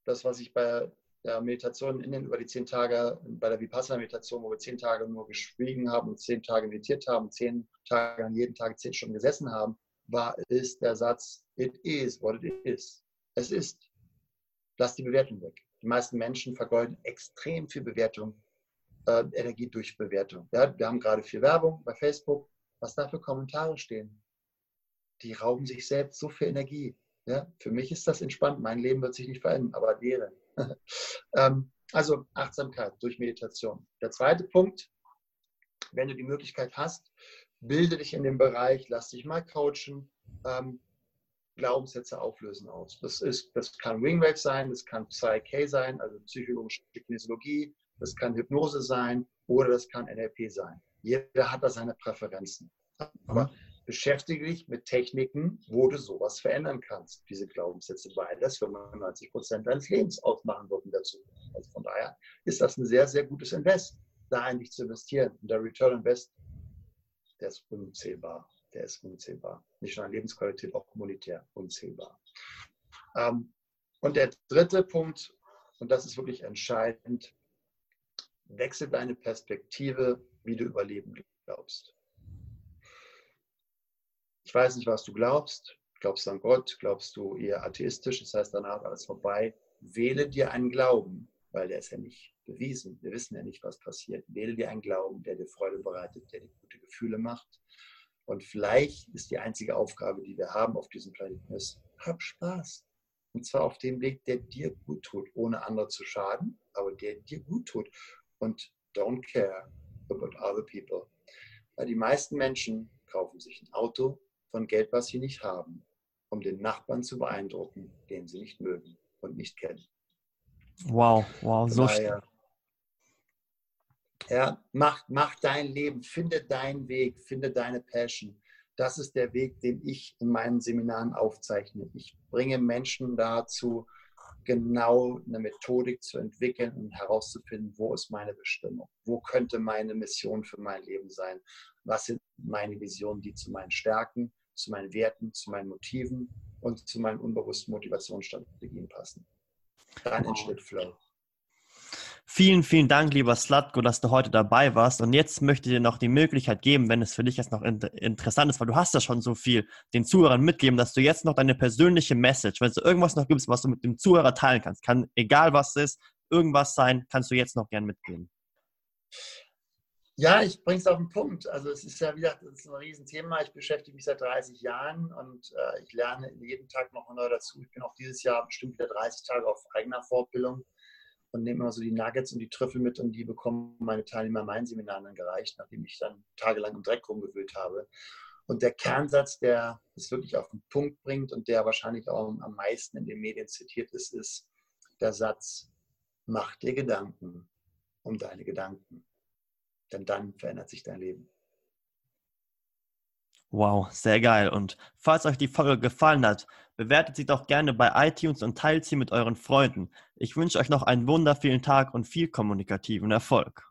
Das, was ich bei der Meditation innen über die zehn Tage, bei der Vipassana-Meditation, wo wir zehn Tage nur geschwiegen haben und zehn Tage meditiert haben, zehn Tage an jeden Tag zehn Stunden gesessen haben, war, ist der Satz, it is what it is. Es ist. Lass die Bewertung weg. Die meisten Menschen vergeuden extrem viel Bewertung, äh, Energie durch Bewertung. Ja, wir haben gerade viel Werbung bei Facebook. Was da für Kommentare stehen, die rauben sich selbst so viel Energie. Ja, für mich ist das entspannt. Mein Leben wird sich nicht verändern, aber deren. ähm, also Achtsamkeit durch Meditation. Der zweite Punkt, wenn du die Möglichkeit hast, bilde dich in dem Bereich, lass dich mal coachen, ähm, Glaubenssätze auflösen aus. Das, ist, das kann Wingwave sein, das kann Psyche sein, also psychologische Kinesiologie, das kann Hypnose sein oder das kann NLP sein. Jeder hat da seine Präferenzen. Aber mhm. beschäftige dich mit Techniken, wo du sowas verändern kannst, diese Glaubenssätze, weil das 95 Prozent deines Lebens ausmachen würden dazu. Also von daher ist das ein sehr, sehr gutes Invest, da eigentlich zu investieren. Und der Return Invest der ist unzählbar. Der ist unzählbar. Nicht nur an Lebensqualität, auch kommunitär unzählbar. Ähm, und der dritte Punkt, und das ist wirklich entscheidend, wechsel deine Perspektive, wie du überleben glaubst. Ich weiß nicht, was du glaubst. Glaubst du an Gott? Glaubst du eher atheistisch? Das heißt, danach alles vorbei. Wähle dir einen Glauben, weil der ist ja nicht bewiesen. Wir wissen ja nicht, was passiert. Wähle dir einen Glauben, der dir Freude bereitet, der dir gute Gefühle macht. Und vielleicht ist die einzige Aufgabe, die wir haben auf diesem Planeten, ist, hab Spaß. Und zwar auf dem Weg, der dir gut tut, ohne andere zu schaden, aber der dir gut tut. Und don't care about other people. Weil die meisten Menschen kaufen sich ein Auto von Geld, was sie nicht haben, um den Nachbarn zu beeindrucken, den sie nicht mögen und nicht kennen. Wow, wow, so daher, ja, mach, mach dein Leben, finde deinen Weg, finde deine Passion. Das ist der Weg, den ich in meinen Seminaren aufzeichne. Ich bringe Menschen dazu, genau eine Methodik zu entwickeln und herauszufinden, wo ist meine Bestimmung, wo könnte meine Mission für mein Leben sein, was sind meine Visionen, die zu meinen Stärken, zu meinen Werten, zu meinen Motiven und zu meinen unbewussten Motivationsstrategien passen. Dann entsteht Flow. Vielen, vielen Dank, lieber Slatko, dass du heute dabei warst. Und jetzt möchte ich dir noch die Möglichkeit geben, wenn es für dich jetzt noch interessant ist, weil du hast ja schon so viel den Zuhörern mitgeben, dass du jetzt noch deine persönliche Message, wenn es irgendwas noch gibt, was du mit dem Zuhörer teilen kannst, kann egal was es ist, irgendwas sein, kannst du jetzt noch gern mitgeben. Ja, ich bringe es auf den Punkt. Also es ist ja wieder ist ein Riesenthema. Ich beschäftige mich seit 30 Jahren und äh, ich lerne jeden Tag noch neu dazu. Ich bin auch dieses Jahr bestimmt wieder 30 Tage auf eigener Fortbildung und nehme immer so die Nuggets und die Trüffel mit und die bekommen meine Teilnehmer meinen Seminaren dann gereicht, nachdem ich dann tagelang im Dreck rumgewühlt habe. Und der Kernsatz, der es wirklich auf den Punkt bringt und der wahrscheinlich auch am meisten in den Medien zitiert ist, ist der Satz, mach dir Gedanken um deine Gedanken. Denn dann verändert sich dein Leben. Wow, sehr geil. Und falls euch die Folge gefallen hat, bewertet sie doch gerne bei iTunes und teilt sie mit euren Freunden. Ich wünsche euch noch einen wundervollen Tag und viel kommunikativen Erfolg.